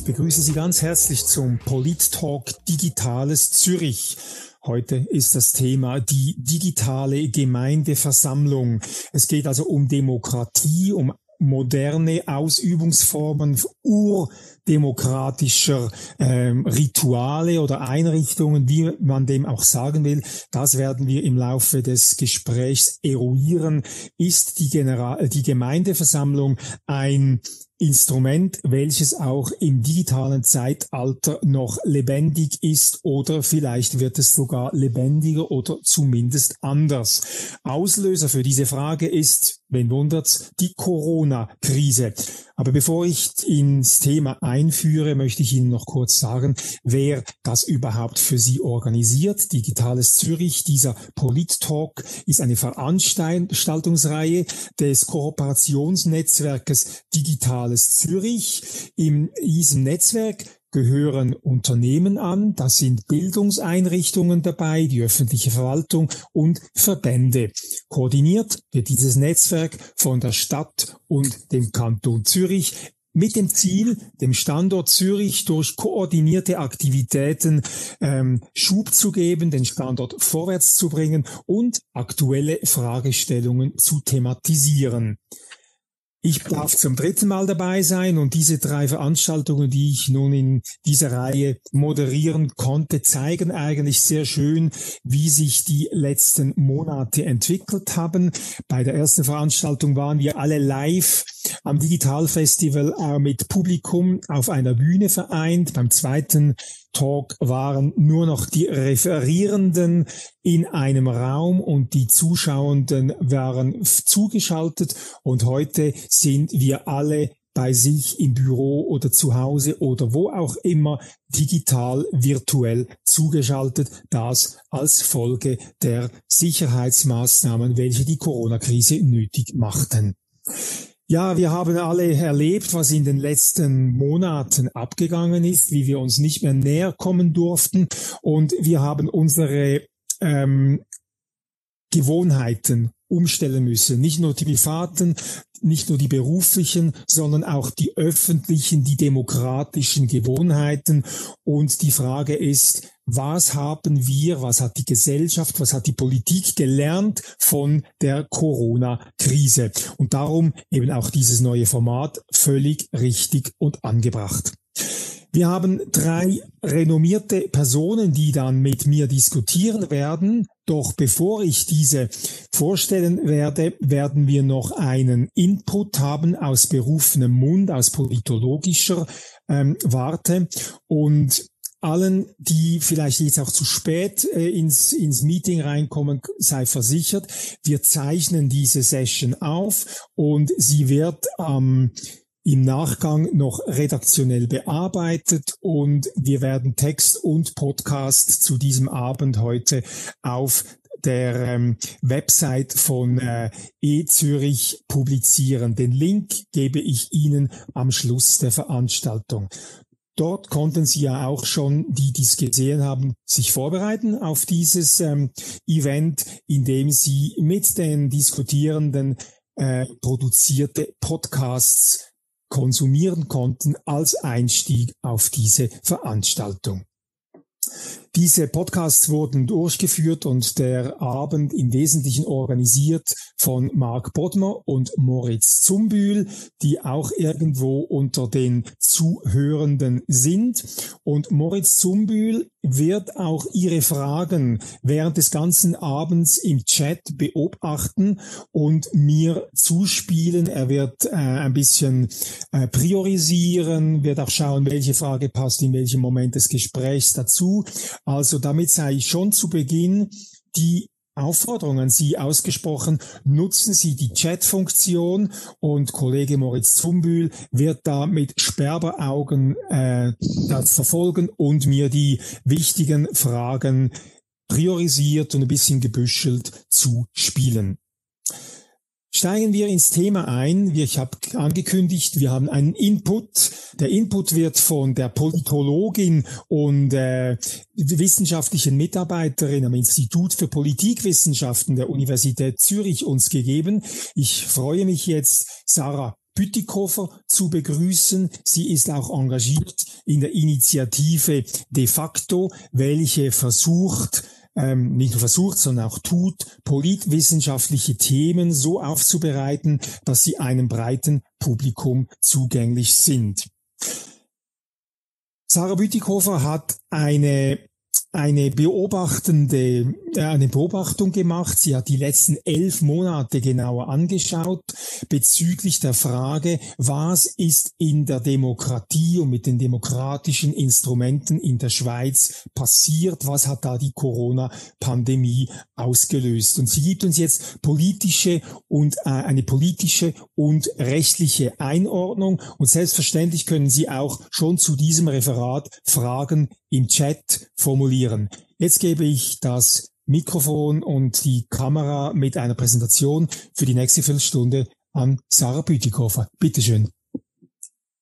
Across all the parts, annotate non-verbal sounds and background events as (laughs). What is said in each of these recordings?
Ich begrüße Sie ganz herzlich zum Polit-Talk Digitales Zürich. Heute ist das Thema die digitale Gemeindeversammlung. Es geht also um Demokratie, um moderne Ausübungsformen urdemokratischer ähm, Rituale oder Einrichtungen, wie man dem auch sagen will. Das werden wir im Laufe des Gesprächs eruieren. Ist die, General die Gemeindeversammlung ein Instrument, welches auch im digitalen Zeitalter noch lebendig ist oder vielleicht wird es sogar lebendiger oder zumindest anders. Auslöser für diese Frage ist, wenn wundert's, die Corona-Krise. Aber bevor ich ins Thema einführe, möchte ich Ihnen noch kurz sagen, wer das überhaupt für Sie organisiert. Digitales Zürich, dieser Polit-Talk ist eine Veranstaltungsreihe des Kooperationsnetzwerkes Digitales Zürich. In diesem Netzwerk gehören Unternehmen an, da sind Bildungseinrichtungen dabei, die öffentliche Verwaltung und Verbände. Koordiniert wird dieses Netzwerk von der Stadt und dem Kanton Zürich mit dem Ziel, dem Standort Zürich durch koordinierte Aktivitäten ähm, Schub zu geben, den Standort vorwärts zu bringen und aktuelle Fragestellungen zu thematisieren. Ich darf zum dritten Mal dabei sein und diese drei Veranstaltungen, die ich nun in dieser Reihe moderieren konnte, zeigen eigentlich sehr schön, wie sich die letzten Monate entwickelt haben. Bei der ersten Veranstaltung waren wir alle live am Digitalfestival äh, mit Publikum auf einer Bühne vereint. Beim zweiten Talk waren nur noch die Referierenden in einem Raum und die Zuschauenden waren zugeschaltet und heute sind wir alle bei sich im Büro oder zu Hause oder wo auch immer digital virtuell zugeschaltet, das als Folge der Sicherheitsmaßnahmen, welche die Corona-Krise nötig machten. Ja, wir haben alle erlebt, was in den letzten Monaten abgegangen ist, wie wir uns nicht mehr näher kommen durften. Und wir haben unsere ähm, Gewohnheiten umstellen müssen. Nicht nur die privaten, nicht nur die beruflichen, sondern auch die öffentlichen, die demokratischen Gewohnheiten. Und die Frage ist, was haben wir, was hat die Gesellschaft, was hat die Politik gelernt von der Corona-Krise? Und darum eben auch dieses neue Format völlig richtig und angebracht. Wir haben drei renommierte Personen, die dann mit mir diskutieren werden. Doch bevor ich diese vorstellen werde, werden wir noch einen Input haben aus berufenem Mund, aus politologischer ähm, Warte. Und allen, die vielleicht jetzt auch zu spät äh, ins, ins Meeting reinkommen, sei versichert, wir zeichnen diese Session auf und sie wird am ähm, im Nachgang noch redaktionell bearbeitet und wir werden Text und Podcast zu diesem Abend heute auf der ähm, Website von äh, E-Zürich publizieren. Den Link gebe ich Ihnen am Schluss der Veranstaltung. Dort konnten Sie ja auch schon, die dies gesehen haben, sich vorbereiten auf dieses ähm, Event, indem Sie mit den Diskutierenden äh, produzierte Podcasts konsumieren konnten als Einstieg auf diese Veranstaltung. Diese Podcasts wurden durchgeführt und der Abend im Wesentlichen organisiert von Marc Bodmer und Moritz Zumbühl, die auch irgendwo unter den Zuhörenden sind. Und Moritz Zumbühl wird auch Ihre Fragen während des ganzen Abends im Chat beobachten und mir zuspielen. Er wird äh, ein bisschen äh, priorisieren, wird auch schauen, welche Frage passt in welchem Moment des Gesprächs dazu. Also damit sei schon zu Beginn die Aufforderung an Sie ausgesprochen, nutzen Sie die Chat-Funktion und Kollege Moritz Zumbühl wird da mit Sperberaugen äh, das verfolgen und mir die wichtigen Fragen priorisiert und ein bisschen gebüschelt zu spielen. Steigen wir ins Thema ein. Ich habe angekündigt, wir haben einen Input. Der Input wird von der Politologin und äh, wissenschaftlichen Mitarbeiterin am Institut für Politikwissenschaften der Universität Zürich uns gegeben. Ich freue mich jetzt, Sarah Bütikofer zu begrüßen. Sie ist auch engagiert in der Initiative de facto, welche versucht, ähm, nicht nur versucht, sondern auch tut, politwissenschaftliche Themen so aufzubereiten, dass sie einem breiten Publikum zugänglich sind. Sarah Bütikofer hat eine eine beobachtende, äh, eine Beobachtung gemacht. Sie hat die letzten elf Monate genauer angeschaut bezüglich der Frage, was ist in der Demokratie und mit den demokratischen Instrumenten in der Schweiz passiert? Was hat da die Corona-Pandemie ausgelöst? Und sie gibt uns jetzt politische und äh, eine politische und rechtliche Einordnung. Und selbstverständlich können Sie auch schon zu diesem Referat Fragen im Chat formulieren. Jetzt gebe ich das Mikrofon und die Kamera mit einer Präsentation für die nächste Viertelstunde an Sarah Bütikofer. Bitte schön.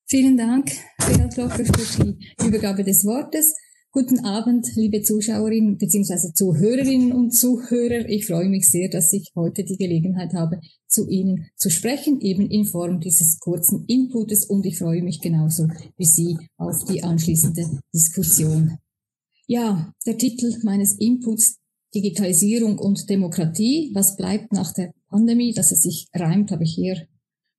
Vielen Dank, Gerhard Locker, für die Übergabe des Wortes. Guten Abend, liebe Zuschauerinnen bzw. Zuhörerinnen und Zuhörer. Ich freue mich sehr, dass ich heute die Gelegenheit habe, zu Ihnen zu sprechen, eben in Form dieses kurzen Inputes und ich freue mich genauso wie Sie auf die anschließende Diskussion. Ja, der Titel meines Inputs Digitalisierung und Demokratie. Was bleibt nach der Pandemie? Dass es sich reimt, habe ich hier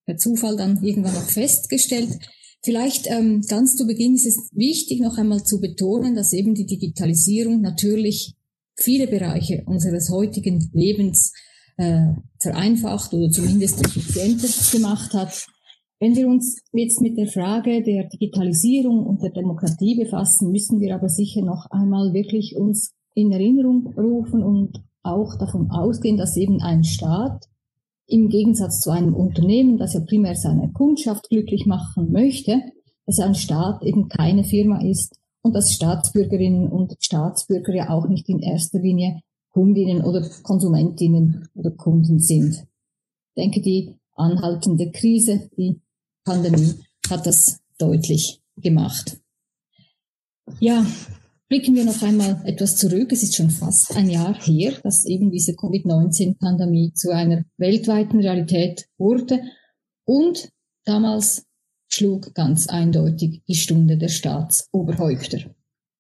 per Zufall dann irgendwann noch festgestellt. Vielleicht ähm, ganz zu Beginn ist es wichtig, noch einmal zu betonen, dass eben die Digitalisierung natürlich viele Bereiche unseres heutigen Lebens äh, vereinfacht oder zumindest effizienter gemacht hat. Wenn wir uns jetzt mit der Frage der Digitalisierung und der Demokratie befassen, müssen wir aber sicher noch einmal wirklich uns in Erinnerung rufen und auch davon ausgehen, dass eben ein Staat im Gegensatz zu einem Unternehmen, das ja primär seine Kundschaft glücklich machen möchte, dass ein Staat eben keine Firma ist und dass Staatsbürgerinnen und Staatsbürger ja auch nicht in erster Linie Kundinnen oder Konsumentinnen oder Kunden sind. Ich denke, die anhaltende Krise, die Pandemie hat das deutlich gemacht. Ja, Blicken wir noch einmal etwas zurück. Es ist schon fast ein Jahr her, dass eben diese Covid-19-Pandemie zu einer weltweiten Realität wurde. Und damals schlug ganz eindeutig die Stunde der Staatsoberhäupter.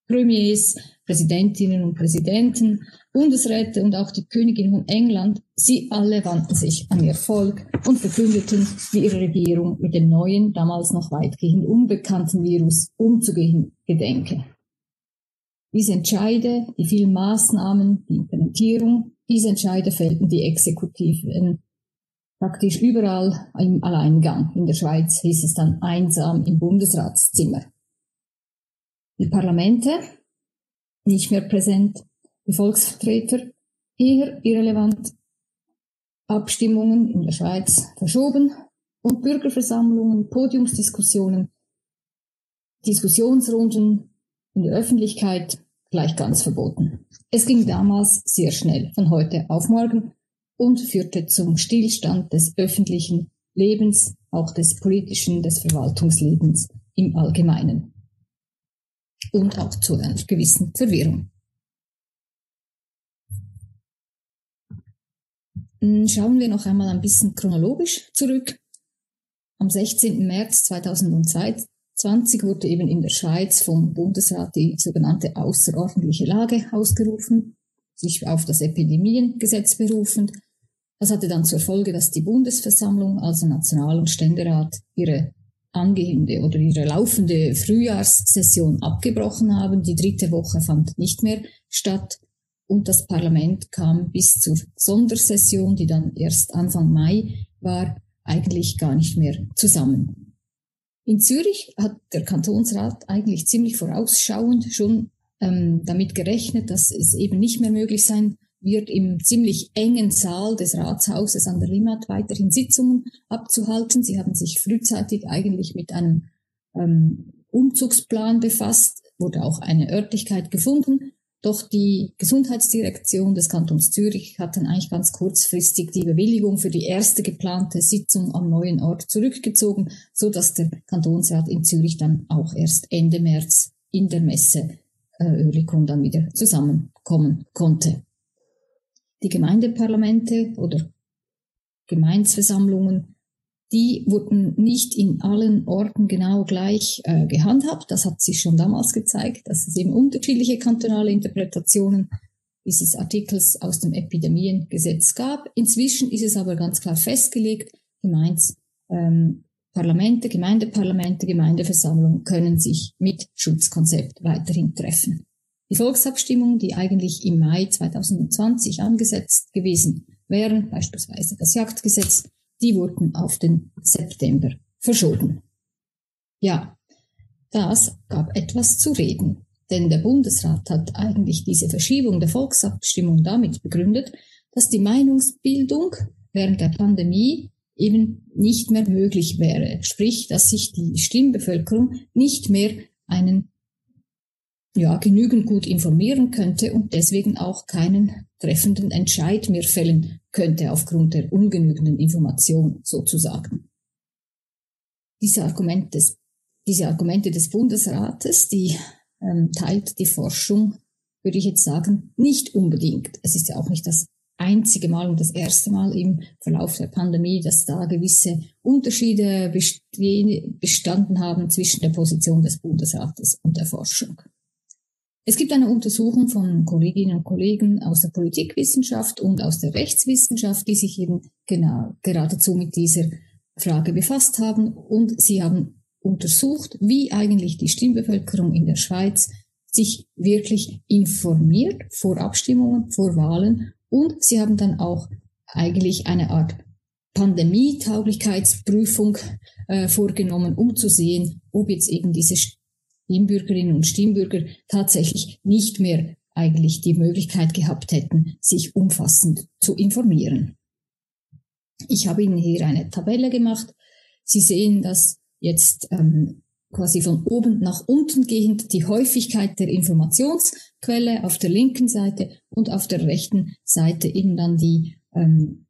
Premiers, Präsidentinnen und Präsidenten, Bundesräte und auch die Königin von England, sie alle wandten sich an ihr Volk und verkündeten, wie ihre Regierung mit dem neuen, damals noch weitgehend unbekannten Virus umzugehen gedenke. Diese Entscheide, die vielen Maßnahmen, die Implementierung, diese Entscheide fällten die Exekutiven praktisch überall im Alleingang. In der Schweiz hieß es dann einsam im Bundesratszimmer. Die Parlamente nicht mehr präsent, die Volksvertreter eher irrelevant, Abstimmungen in der Schweiz verschoben und Bürgerversammlungen, Podiumsdiskussionen, Diskussionsrunden in der Öffentlichkeit gleich ganz verboten. Es ging damals sehr schnell, von heute auf morgen, und führte zum Stillstand des öffentlichen Lebens, auch des politischen, des Verwaltungslebens im Allgemeinen. Und auch zu einer gewissen Verwirrung. Hm, schauen wir noch einmal ein bisschen chronologisch zurück. Am 16. März 2002 20 wurde eben in der Schweiz vom Bundesrat die sogenannte außerordentliche Lage ausgerufen, sich auf das Epidemiengesetz berufend. Das hatte dann zur Folge, dass die Bundesversammlung, also National- und Ständerat, ihre angehende oder ihre laufende Frühjahrssession abgebrochen haben. Die dritte Woche fand nicht mehr statt und das Parlament kam bis zur Sondersession, die dann erst Anfang Mai war, eigentlich gar nicht mehr zusammen. In Zürich hat der Kantonsrat eigentlich ziemlich vorausschauend schon ähm, damit gerechnet, dass es eben nicht mehr möglich sein wird, im ziemlich engen Saal des Ratshauses an der Limmat weiterhin Sitzungen abzuhalten. Sie haben sich frühzeitig eigentlich mit einem ähm, Umzugsplan befasst, wurde auch eine Örtlichkeit gefunden doch die Gesundheitsdirektion des Kantons Zürich hat dann eigentlich ganz kurzfristig die Bewilligung für die erste geplante Sitzung am neuen Ort zurückgezogen, so dass der Kantonsrat in Zürich dann auch erst Ende März in der Messe äh, dann wieder zusammenkommen konnte. Die Gemeindeparlamente oder Gemeinsversammlungen die wurden nicht in allen Orten genau gleich äh, gehandhabt. Das hat sich schon damals gezeigt, dass es eben unterschiedliche kantonale Interpretationen dieses Artikels aus dem Epidemiengesetz gab. Inzwischen ist es aber ganz klar festgelegt, Gemeins, ähm, Parlamente, Gemeindeparlamente, Gemeindeversammlungen können sich mit Schutzkonzept weiterhin treffen. Die Volksabstimmung, die eigentlich im Mai 2020 angesetzt gewesen wären, beispielsweise das Jagdgesetz, die wurden auf den September verschoben. Ja, das gab etwas zu reden, denn der Bundesrat hat eigentlich diese Verschiebung der Volksabstimmung damit begründet, dass die Meinungsbildung während der Pandemie eben nicht mehr möglich wäre. Sprich, dass sich die Stimmbevölkerung nicht mehr einen ja, genügend gut informieren könnte und deswegen auch keinen treffenden Entscheid mehr fällen könnte aufgrund der ungenügenden Information sozusagen. Diese, Argument des, diese Argumente des Bundesrates, die ähm, teilt die Forschung, würde ich jetzt sagen, nicht unbedingt. Es ist ja auch nicht das einzige Mal und das erste Mal im Verlauf der Pandemie, dass da gewisse Unterschiede bestanden haben zwischen der Position des Bundesrates und der Forschung. Es gibt eine Untersuchung von Kolleginnen und Kollegen aus der Politikwissenschaft und aus der Rechtswissenschaft, die sich eben genau geradezu mit dieser Frage befasst haben. Und sie haben untersucht, wie eigentlich die Stimmbevölkerung in der Schweiz sich wirklich informiert vor Abstimmungen, vor Wahlen. Und sie haben dann auch eigentlich eine Art Pandemietauglichkeitsprüfung äh, vorgenommen, um zu sehen, ob jetzt eben diese Stimmbürgerinnen und Stimmbürger tatsächlich nicht mehr eigentlich die Möglichkeit gehabt hätten, sich umfassend zu informieren. Ich habe Ihnen hier eine Tabelle gemacht. Sie sehen, dass jetzt ähm, quasi von oben nach unten gehend die Häufigkeit der Informationsquelle auf der linken Seite und auf der rechten Seite eben dann die, ähm,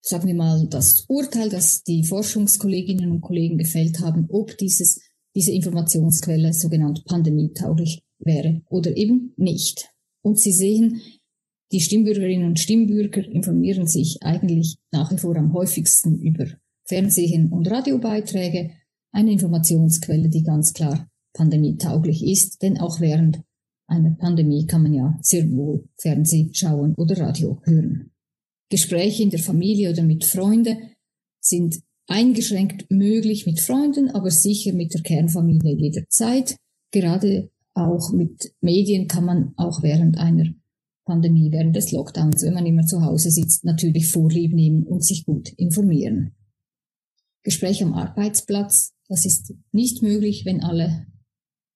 sagen wir mal, das Urteil, das die Forschungskolleginnen und Kollegen gefällt haben, ob dieses diese Informationsquelle sogenannt pandemietauglich wäre oder eben nicht. Und Sie sehen, die Stimmbürgerinnen und Stimmbürger informieren sich eigentlich nach wie vor am häufigsten über Fernsehen und Radiobeiträge, eine Informationsquelle, die ganz klar pandemietauglich ist, denn auch während einer Pandemie kann man ja sehr wohl Fernseh schauen oder Radio hören. Gespräche in der Familie oder mit Freunden sind eingeschränkt möglich mit Freunden, aber sicher mit der Kernfamilie jederzeit. Gerade auch mit Medien kann man auch während einer Pandemie, während des Lockdowns, wenn man immer zu Hause sitzt, natürlich Vorlieb nehmen und sich gut informieren. Gespräch am Arbeitsplatz, das ist nicht möglich, wenn alle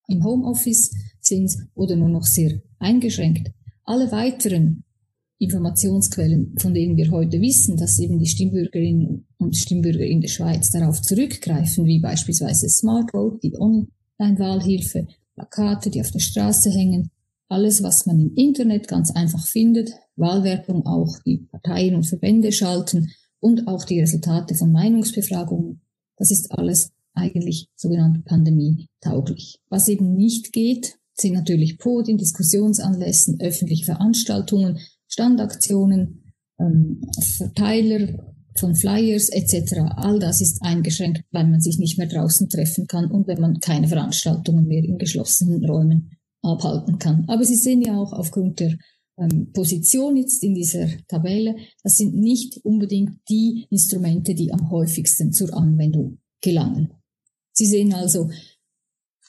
im Homeoffice sind oder nur noch sehr eingeschränkt. Alle weiteren Informationsquellen, von denen wir heute wissen, dass eben die Stimmbürgerinnen und Stimmbürger in der Schweiz darauf zurückgreifen, wie beispielsweise Smart Vote, die Online-Wahlhilfe, Plakate, die auf der Straße hängen, alles, was man im Internet ganz einfach findet, Wahlwerbung auch, die Parteien und Verbände schalten und auch die Resultate von Meinungsbefragungen, das ist alles eigentlich sogenannt pandemietauglich. Was eben nicht geht, sind natürlich Podien, Diskussionsanlässen, öffentliche Veranstaltungen, Standaktionen, ähm, Verteiler von Flyers etc. All das ist eingeschränkt, weil man sich nicht mehr draußen treffen kann und wenn man keine Veranstaltungen mehr in geschlossenen Räumen abhalten kann. Aber Sie sehen ja auch aufgrund der ähm, Position jetzt in dieser Tabelle, das sind nicht unbedingt die Instrumente, die am häufigsten zur Anwendung gelangen. Sie sehen also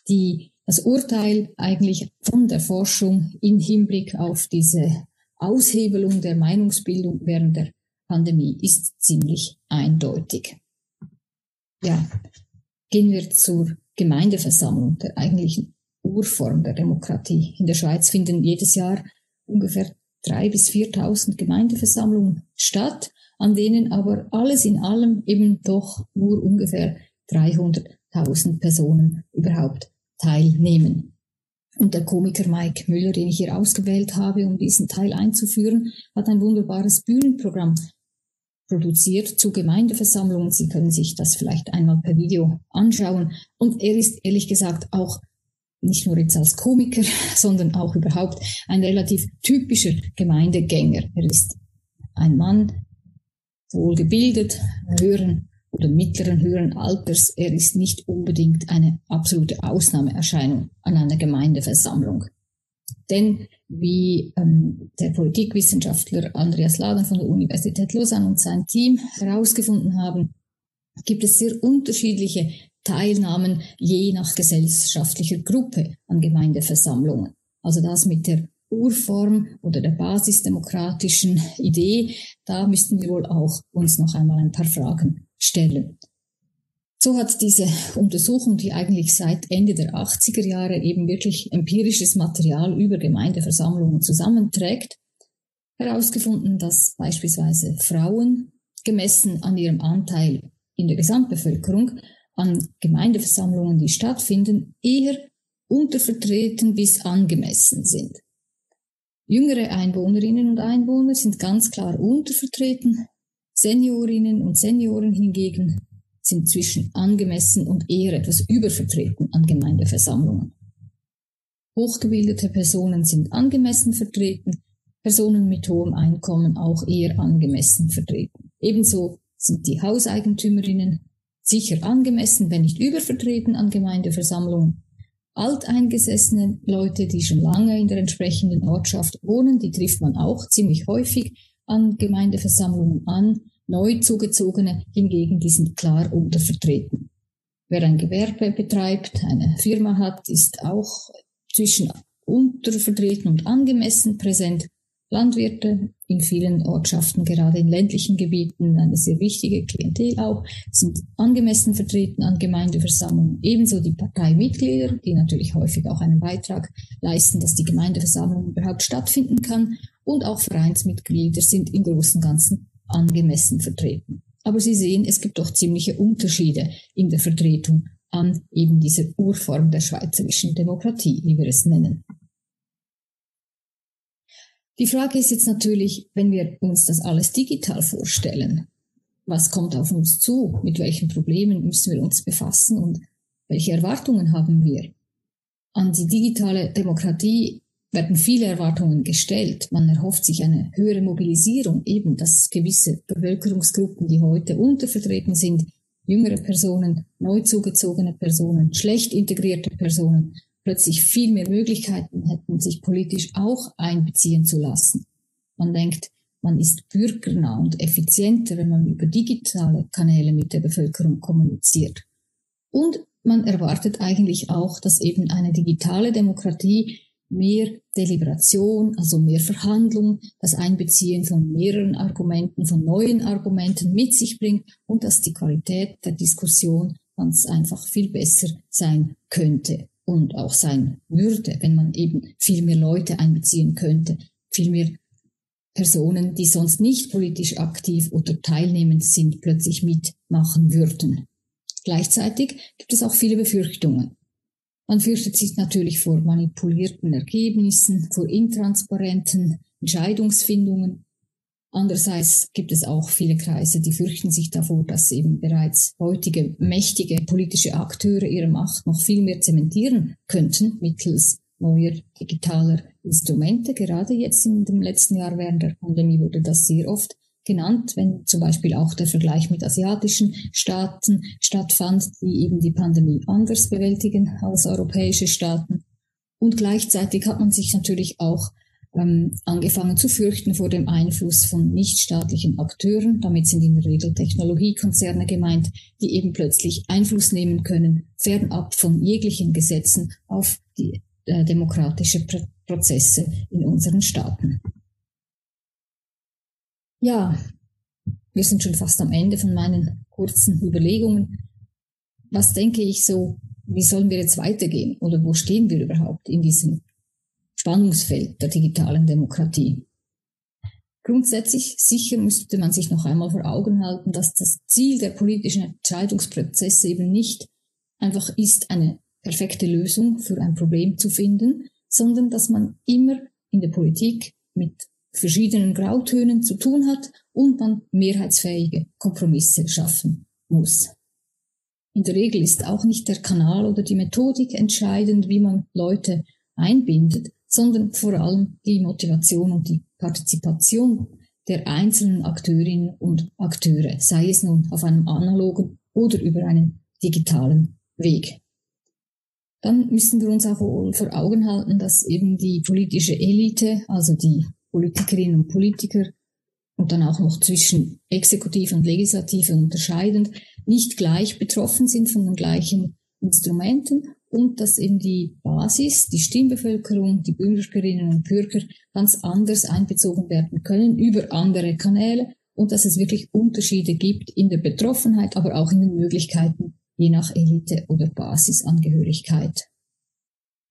die, das Urteil eigentlich von der Forschung im Hinblick auf diese Aushebelung der Meinungsbildung während der Pandemie ist ziemlich eindeutig. Ja, gehen wir zur Gemeindeversammlung, der eigentlichen Urform der Demokratie. In der Schweiz finden jedes Jahr ungefähr drei bis 4.000 Gemeindeversammlungen statt, an denen aber alles in allem eben doch nur ungefähr 300.000 Personen überhaupt teilnehmen. Und der Komiker Mike Müller, den ich hier ausgewählt habe, um diesen Teil einzuführen, hat ein wunderbares Bühnenprogramm produziert zu Gemeindeversammlungen. Sie können sich das vielleicht einmal per Video anschauen. Und er ist ehrlich gesagt auch nicht nur jetzt als Komiker, (laughs) sondern auch überhaupt ein relativ typischer Gemeindegänger. Er ist ein Mann, wohlgebildet, hören oder mittleren, höheren Alters, er ist nicht unbedingt eine absolute Ausnahmeerscheinung an einer Gemeindeversammlung. Denn wie ähm, der Politikwissenschaftler Andreas Laden von der Universität Lausanne und sein Team herausgefunden haben, gibt es sehr unterschiedliche Teilnahmen je nach gesellschaftlicher Gruppe an Gemeindeversammlungen. Also das mit der Urform oder der basisdemokratischen Idee, da müssten wir wohl auch uns noch einmal ein paar Fragen stellen. So hat diese Untersuchung, die eigentlich seit Ende der 80er Jahre eben wirklich empirisches Material über Gemeindeversammlungen zusammenträgt, herausgefunden, dass beispielsweise Frauen gemessen an ihrem Anteil in der Gesamtbevölkerung an Gemeindeversammlungen, die stattfinden, eher untervertreten bis angemessen sind. Jüngere Einwohnerinnen und Einwohner sind ganz klar untervertreten, Seniorinnen und Senioren hingegen sind zwischen angemessen und eher etwas übervertreten an Gemeindeversammlungen. Hochgebildete Personen sind angemessen vertreten, Personen mit hohem Einkommen auch eher angemessen vertreten. Ebenso sind die Hauseigentümerinnen sicher angemessen, wenn nicht übervertreten an Gemeindeversammlungen. Alteingesessene Leute, die schon lange in der entsprechenden Ortschaft wohnen, die trifft man auch ziemlich häufig an Gemeindeversammlungen an. Neu zugezogene hingegen, die sind klar untervertreten. Wer ein Gewerbe betreibt, eine Firma hat, ist auch zwischen untervertreten und angemessen präsent. Landwirte in vielen Ortschaften, gerade in ländlichen Gebieten, eine sehr wichtige Klientel auch, sind angemessen vertreten an Gemeindeversammlungen. Ebenso die Parteimitglieder, die natürlich häufig auch einen Beitrag leisten, dass die Gemeindeversammlung überhaupt stattfinden kann. Und auch Vereinsmitglieder sind im Großen und Ganzen angemessen vertreten. Aber Sie sehen, es gibt doch ziemliche Unterschiede in der Vertretung an eben dieser Urform der schweizerischen Demokratie, wie wir es nennen. Die Frage ist jetzt natürlich, wenn wir uns das alles digital vorstellen, was kommt auf uns zu? Mit welchen Problemen müssen wir uns befassen und welche Erwartungen haben wir? An die digitale Demokratie werden viele Erwartungen gestellt. Man erhofft sich eine höhere Mobilisierung, eben dass gewisse Bevölkerungsgruppen, die heute untervertreten sind, jüngere Personen, neu zugezogene Personen, schlecht integrierte Personen, plötzlich viel mehr Möglichkeiten hätten, sich politisch auch einbeziehen zu lassen. Man denkt, man ist bürgernah und effizienter, wenn man über digitale Kanäle mit der Bevölkerung kommuniziert. Und man erwartet eigentlich auch, dass eben eine digitale Demokratie mehr Deliberation, also mehr Verhandlung, das Einbeziehen von mehreren Argumenten, von neuen Argumenten mit sich bringt und dass die Qualität der Diskussion ganz einfach viel besser sein könnte und auch sein würde, wenn man eben viel mehr Leute einbeziehen könnte, viel mehr Personen, die sonst nicht politisch aktiv oder teilnehmend sind, plötzlich mitmachen würden. Gleichzeitig gibt es auch viele Befürchtungen. Man fürchtet sich natürlich vor manipulierten Ergebnissen, vor intransparenten Entscheidungsfindungen Andererseits gibt es auch viele Kreise, die fürchten sich davor, dass eben bereits heutige mächtige politische Akteure ihre Macht noch viel mehr zementieren könnten mittels neuer digitaler Instrumente. Gerade jetzt in dem letzten Jahr während der Pandemie wurde das sehr oft genannt, wenn zum Beispiel auch der Vergleich mit asiatischen Staaten stattfand, die eben die Pandemie anders bewältigen als europäische Staaten. Und gleichzeitig hat man sich natürlich auch ähm, angefangen zu fürchten vor dem Einfluss von nichtstaatlichen Akteuren. Damit sind in der Regel Technologiekonzerne gemeint, die eben plötzlich Einfluss nehmen können, fernab von jeglichen Gesetzen auf die äh, demokratische Pr Prozesse in unseren Staaten. Ja, wir sind schon fast am Ende von meinen kurzen Überlegungen. Was denke ich so, wie sollen wir jetzt weitergehen oder wo stehen wir überhaupt in diesem Spannungsfeld der digitalen Demokratie. Grundsätzlich sicher müsste man sich noch einmal vor Augen halten, dass das Ziel der politischen Entscheidungsprozesse eben nicht einfach ist, eine perfekte Lösung für ein Problem zu finden, sondern dass man immer in der Politik mit verschiedenen Grautönen zu tun hat und man mehrheitsfähige Kompromisse schaffen muss. In der Regel ist auch nicht der Kanal oder die Methodik entscheidend, wie man Leute einbindet, sondern vor allem die Motivation und die Partizipation der einzelnen Akteurinnen und Akteure, sei es nun auf einem analogen oder über einen digitalen Weg. Dann müssen wir uns auch vor Augen halten, dass eben die politische Elite, also die Politikerinnen und Politiker und dann auch noch zwischen Exekutive und Legislative unterscheidend, nicht gleich betroffen sind von den gleichen Instrumenten und dass eben die Basis, die Stimmbevölkerung, die Bürgerinnen und Bürger ganz anders einbezogen werden können über andere Kanäle und dass es wirklich Unterschiede gibt in der Betroffenheit, aber auch in den Möglichkeiten, je nach Elite oder Basisangehörigkeit.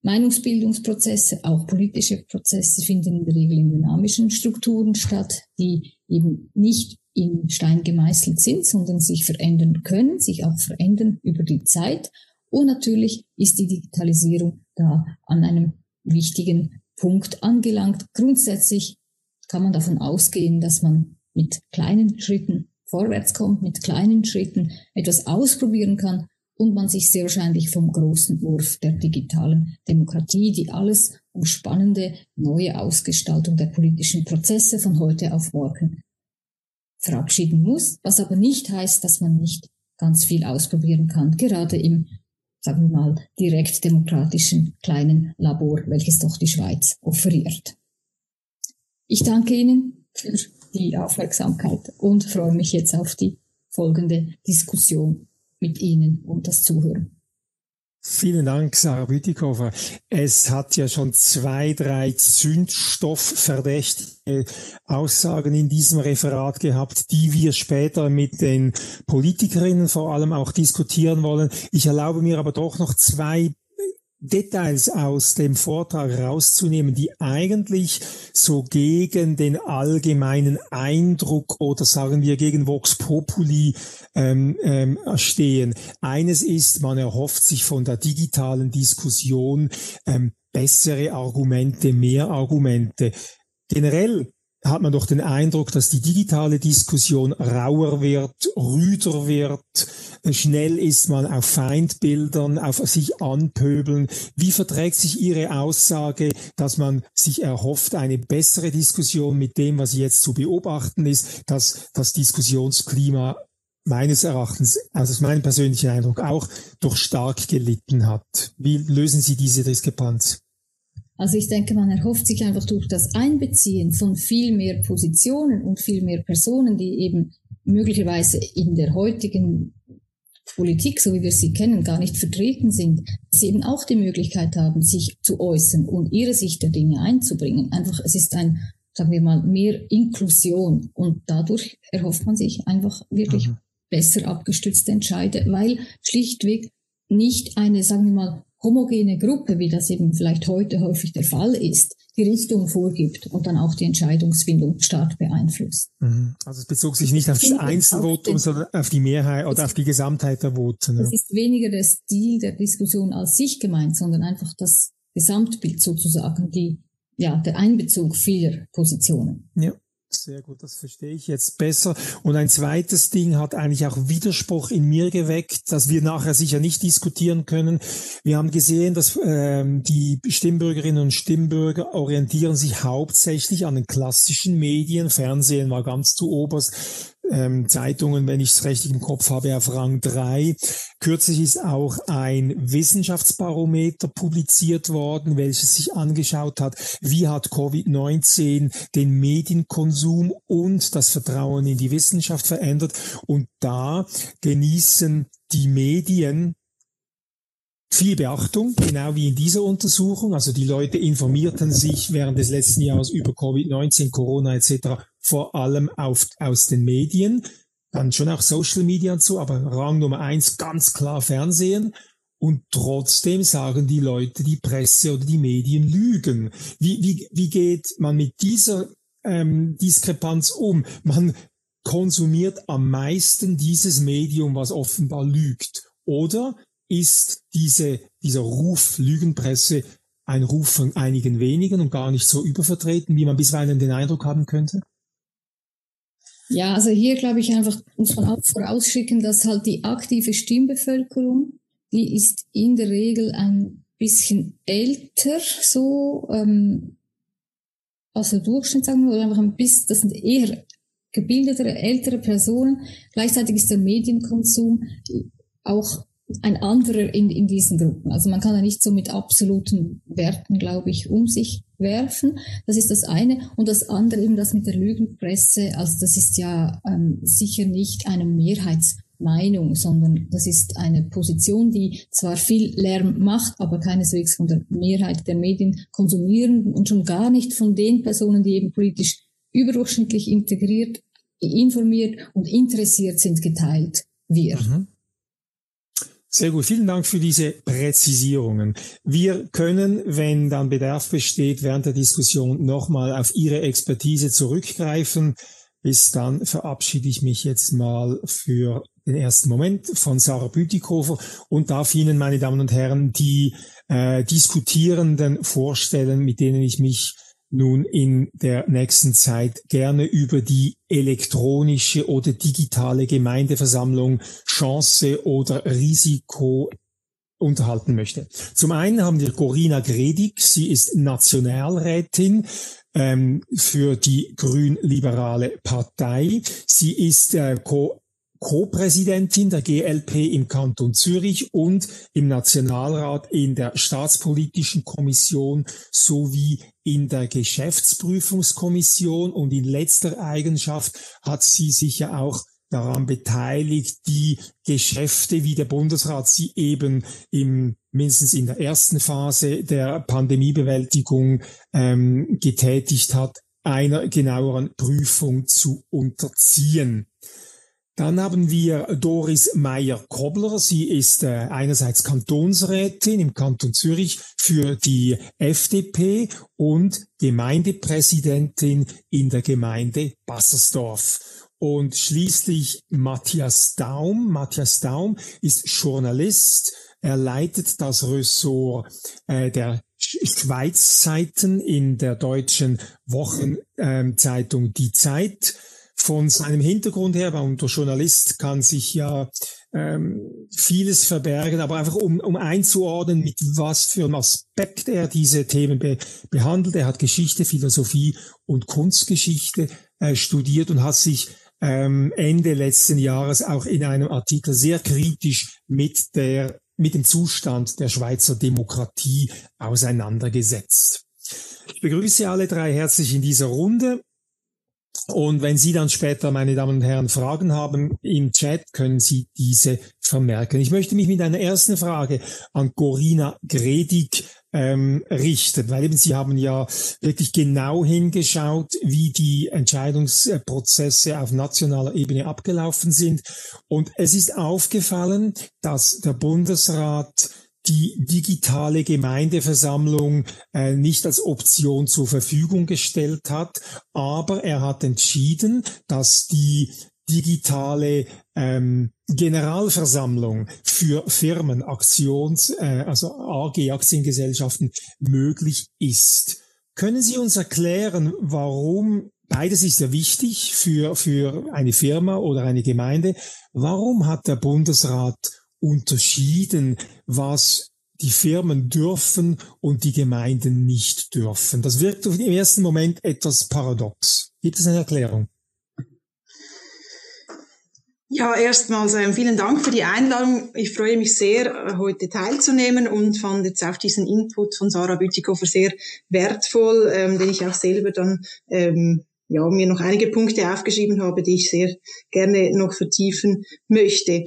Meinungsbildungsprozesse, auch politische Prozesse finden in der Regel in dynamischen Strukturen statt, die eben nicht in Stein gemeißelt sind, sondern sich verändern können, sich auch verändern über die Zeit und natürlich ist die Digitalisierung da an einem wichtigen Punkt angelangt. Grundsätzlich kann man davon ausgehen, dass man mit kleinen Schritten vorwärts kommt, mit kleinen Schritten etwas ausprobieren kann und man sich sehr wahrscheinlich vom großen Wurf der digitalen Demokratie, die alles umspannende neue Ausgestaltung der politischen Prozesse von heute auf morgen verabschieden muss, was aber nicht heißt, dass man nicht ganz viel ausprobieren kann, gerade im sagen wir mal, direkt demokratischen kleinen Labor, welches doch die Schweiz offeriert. Ich danke Ihnen für die Aufmerksamkeit und freue mich jetzt auf die folgende Diskussion mit Ihnen und das Zuhören. Vielen Dank, Sarah Bütikofer. Es hat ja schon zwei, drei zündstoffverdächtige Aussagen in diesem Referat gehabt, die wir später mit den Politikerinnen vor allem auch diskutieren wollen. Ich erlaube mir aber doch noch zwei Details aus dem Vortrag rauszunehmen, die eigentlich so gegen den allgemeinen Eindruck oder sagen wir gegen Vox Populi ähm, ähm, stehen. Eines ist, man erhofft sich von der digitalen Diskussion ähm, bessere Argumente, mehr Argumente. Generell hat man doch den Eindruck, dass die digitale Diskussion rauer wird, rüder wird, schnell ist man auf Feindbildern, auf sich anpöbeln. Wie verträgt sich Ihre Aussage, dass man sich erhofft, eine bessere Diskussion mit dem, was jetzt zu beobachten ist, dass das Diskussionsklima meines Erachtens, also aus meinem persönlichen Eindruck, auch durch stark gelitten hat. Wie lösen Sie diese Diskrepanz? Also ich denke, man erhofft sich einfach durch das Einbeziehen von viel mehr Positionen und viel mehr Personen, die eben möglicherweise in der heutigen Politik, so wie wir sie kennen, gar nicht vertreten sind, dass sie eben auch die Möglichkeit haben, sich zu äußern und ihre Sicht der Dinge einzubringen. Einfach, es ist ein, sagen wir mal, mehr Inklusion und dadurch erhofft man sich einfach wirklich mhm. besser abgestützte Entscheide, weil schlichtweg nicht eine, sagen wir mal, homogene Gruppe, wie das eben vielleicht heute häufig der Fall ist, die Richtung vorgibt und dann auch die Entscheidungsfindung stark beeinflusst. Mhm. Also es bezog sich nicht auf das Einzelvotum, sondern auf die Mehrheit oder auf die Gesamtheit der Voten. Es ist weniger der Stil der Diskussion als sich gemeint, sondern einfach das Gesamtbild sozusagen, die, ja, der Einbezug vieler Positionen. Ja. Sehr gut, das verstehe ich jetzt besser. Und ein zweites Ding hat eigentlich auch Widerspruch in mir geweckt, das wir nachher sicher nicht diskutieren können. Wir haben gesehen, dass ähm, die Stimmbürgerinnen und Stimmbürger orientieren sich hauptsächlich an den klassischen Medien. Fernsehen war ganz zu oberst ähm, Zeitungen, wenn ich es richtig im Kopf habe, auf Rang 3. Kürzlich ist auch ein Wissenschaftsbarometer publiziert worden, welches sich angeschaut hat, wie hat Covid-19 den Medienkonsum und das Vertrauen in die Wissenschaft verändert. Und da genießen die Medien viel Beachtung, genau wie in dieser Untersuchung. Also die Leute informierten sich während des letzten Jahres über Covid-19, Corona etc vor allem auf, aus den Medien, dann schon auch Social Media und so, aber Rang Nummer eins ganz klar Fernsehen. Und trotzdem sagen die Leute, die Presse oder die Medien lügen. Wie, wie, wie geht man mit dieser ähm, Diskrepanz um? Man konsumiert am meisten dieses Medium, was offenbar lügt. Oder ist diese, dieser Ruf Lügenpresse ein Ruf von einigen wenigen und gar nicht so übervertreten, wie man bisweilen den Eindruck haben könnte? Ja, also hier glaube ich einfach, muss man auch vorausschicken, dass halt die aktive Stimmbevölkerung, die ist in der Regel ein bisschen älter so, ähm, also Durchschnitt, sagen wir, oder einfach ein bisschen, das sind eher gebildetere, ältere Personen. Gleichzeitig ist der Medienkonsum auch ein anderer in, in diesen Gruppen. Also man kann da nicht so mit absoluten Werten, glaube ich, um sich werfen. Das ist das eine. Und das andere eben das mit der Lügenpresse. Also das ist ja ähm, sicher nicht eine Mehrheitsmeinung, sondern das ist eine Position, die zwar viel Lärm macht, aber keineswegs von der Mehrheit der Medien konsumieren und schon gar nicht von den Personen, die eben politisch überdurchschnittlich integriert, informiert und interessiert sind, geteilt wird. Mhm. Sehr gut, vielen Dank für diese Präzisierungen. Wir können, wenn dann Bedarf besteht, während der Diskussion nochmal auf Ihre Expertise zurückgreifen. Bis dann verabschiede ich mich jetzt mal für den ersten Moment von Sarah Bütikofer und darf Ihnen, meine Damen und Herren, die äh, Diskutierenden vorstellen, mit denen ich mich nun in der nächsten Zeit gerne über die elektronische oder digitale Gemeindeversammlung Chance oder Risiko unterhalten möchte. Zum einen haben wir Corina Gredig, sie ist Nationalrätin ähm, für die grün-liberale Partei. Sie ist äh, Co Co-Präsidentin der GLP im Kanton Zürich und im Nationalrat in der Staatspolitischen Kommission sowie in der Geschäftsprüfungskommission und in letzter Eigenschaft hat sie sich ja auch daran beteiligt, die Geschäfte, wie der Bundesrat sie eben im mindestens in der ersten Phase der Pandemiebewältigung ähm, getätigt hat, einer genaueren Prüfung zu unterziehen. Dann haben wir Doris Meyer-Kobler. Sie ist äh, einerseits Kantonsrätin im Kanton Zürich für die FDP und Gemeindepräsidentin in der Gemeinde Bassersdorf. Und schließlich Matthias Daum. Matthias Daum ist Journalist. Er leitet das Ressort äh, der Schweizzeiten in der deutschen Wochenzeitung ähm, Die Zeit von seinem Hintergrund her, weil der Journalist kann sich ja ähm, vieles verbergen, aber einfach um, um einzuordnen, mit was für einem Aspekt er diese Themen be behandelt. Er hat Geschichte, Philosophie und Kunstgeschichte äh, studiert und hat sich ähm, Ende letzten Jahres auch in einem Artikel sehr kritisch mit der mit dem Zustand der Schweizer Demokratie auseinandergesetzt. Ich begrüße alle drei herzlich in dieser Runde. Und wenn Sie dann später, meine Damen und Herren, Fragen haben im Chat, können Sie diese vermerken. Ich möchte mich mit einer ersten Frage an Corina Gredig ähm, richten, weil eben Sie haben ja wirklich genau hingeschaut, wie die Entscheidungsprozesse auf nationaler Ebene abgelaufen sind. Und es ist aufgefallen, dass der Bundesrat die digitale Gemeindeversammlung äh, nicht als Option zur Verfügung gestellt hat, aber er hat entschieden, dass die digitale ähm, Generalversammlung für Firmen, Aktions, äh, also AG, Aktiengesellschaften möglich ist. Können Sie uns erklären, warum Beides ist ja wichtig für, für eine Firma oder eine Gemeinde. Warum hat der Bundesrat unterschieden, was die Firmen dürfen und die Gemeinden nicht dürfen. Das wirkt im ersten Moment etwas paradox. Gibt es eine Erklärung? Ja, erstmals äh, vielen Dank für die Einladung. Ich freue mich sehr, äh, heute teilzunehmen und fand jetzt auch diesen Input von Sarah Bütikofer sehr wertvoll, ähm, den ich auch selber dann ähm, ja, mir noch einige Punkte aufgeschrieben habe, die ich sehr gerne noch vertiefen möchte.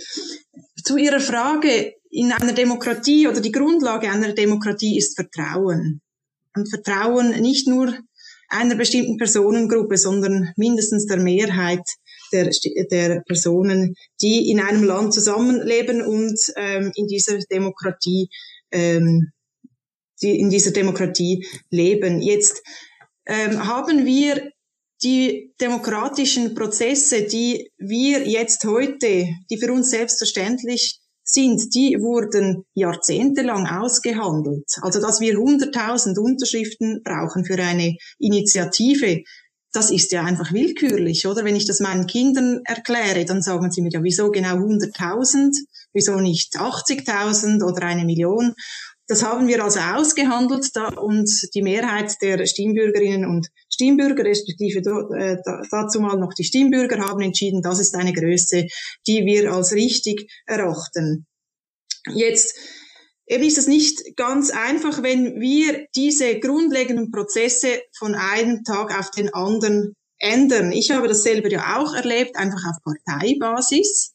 Zu Ihrer Frage, in einer Demokratie oder die Grundlage einer Demokratie ist Vertrauen. Und Vertrauen nicht nur einer bestimmten Personengruppe, sondern mindestens der Mehrheit der, der Personen, die in einem Land zusammenleben und ähm, in dieser Demokratie, ähm, die in dieser Demokratie leben. Jetzt ähm, haben wir die demokratischen Prozesse, die wir jetzt heute, die für uns selbstverständlich sind, die wurden jahrzehntelang ausgehandelt. Also, dass wir 100.000 Unterschriften brauchen für eine Initiative, das ist ja einfach willkürlich, oder? Wenn ich das meinen Kindern erkläre, dann sagen sie mir ja, wieso genau 100.000? Wieso nicht 80.000 oder eine Million? Das haben wir also ausgehandelt da, und die Mehrheit der Stimmbürgerinnen und Stimmbürger, respektive äh, dazu mal noch die Stimmbürger haben entschieden, das ist eine Größe, die wir als richtig erachten. Jetzt eben ist es nicht ganz einfach, wenn wir diese grundlegenden Prozesse von einem Tag auf den anderen ändern. Ich habe das selber ja auch erlebt, einfach auf Parteibasis.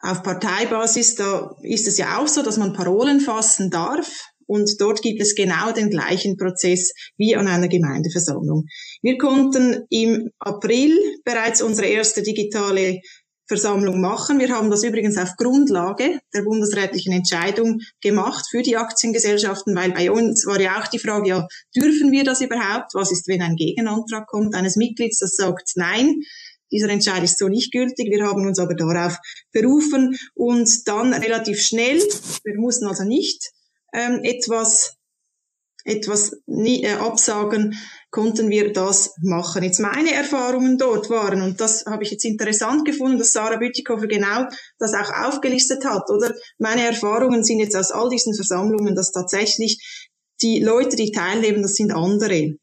Auf Parteibasis, da ist es ja auch so, dass man Parolen fassen darf. Und dort gibt es genau den gleichen Prozess wie an einer Gemeindeversammlung. Wir konnten im April bereits unsere erste digitale Versammlung machen. Wir haben das übrigens auf Grundlage der bundesrätlichen Entscheidung gemacht für die Aktiengesellschaften, weil bei uns war ja auch die Frage, ja, dürfen wir das überhaupt? Was ist, wenn ein Gegenantrag kommt eines Mitglieds, das sagt, nein, dieser Entscheid ist so nicht gültig. Wir haben uns aber darauf berufen und dann relativ schnell, wir mussten also nicht ähm, etwas etwas nie, äh, absagen, konnten wir das machen. Jetzt meine Erfahrungen dort waren, und das habe ich jetzt interessant gefunden, dass Sarah Bütikofer genau das auch aufgelistet hat, oder? Meine Erfahrungen sind jetzt aus all diesen Versammlungen, dass tatsächlich die Leute, die teilnehmen, das sind andere.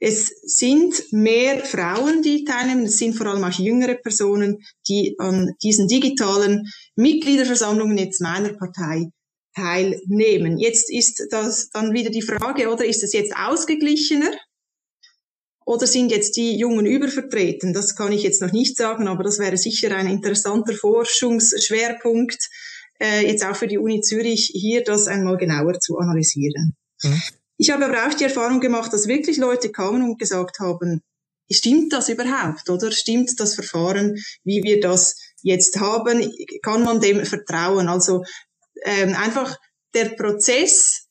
Es sind mehr Frauen, die teilnehmen, es sind vor allem auch jüngere Personen, die an diesen digitalen Mitgliederversammlungen jetzt meiner Partei teilnehmen. Jetzt ist das dann wieder die Frage, oder ist es jetzt ausgeglichener? Oder sind jetzt die Jungen übervertreten? Das kann ich jetzt noch nicht sagen, aber das wäre sicher ein interessanter Forschungsschwerpunkt, äh, jetzt auch für die Uni Zürich, hier das einmal genauer zu analysieren. Mhm. Ich habe aber auch die Erfahrung gemacht, dass wirklich Leute kamen und gesagt haben, stimmt das überhaupt, oder stimmt das Verfahren, wie wir das jetzt haben? Kann man dem vertrauen? Also ähm, einfach der Prozess,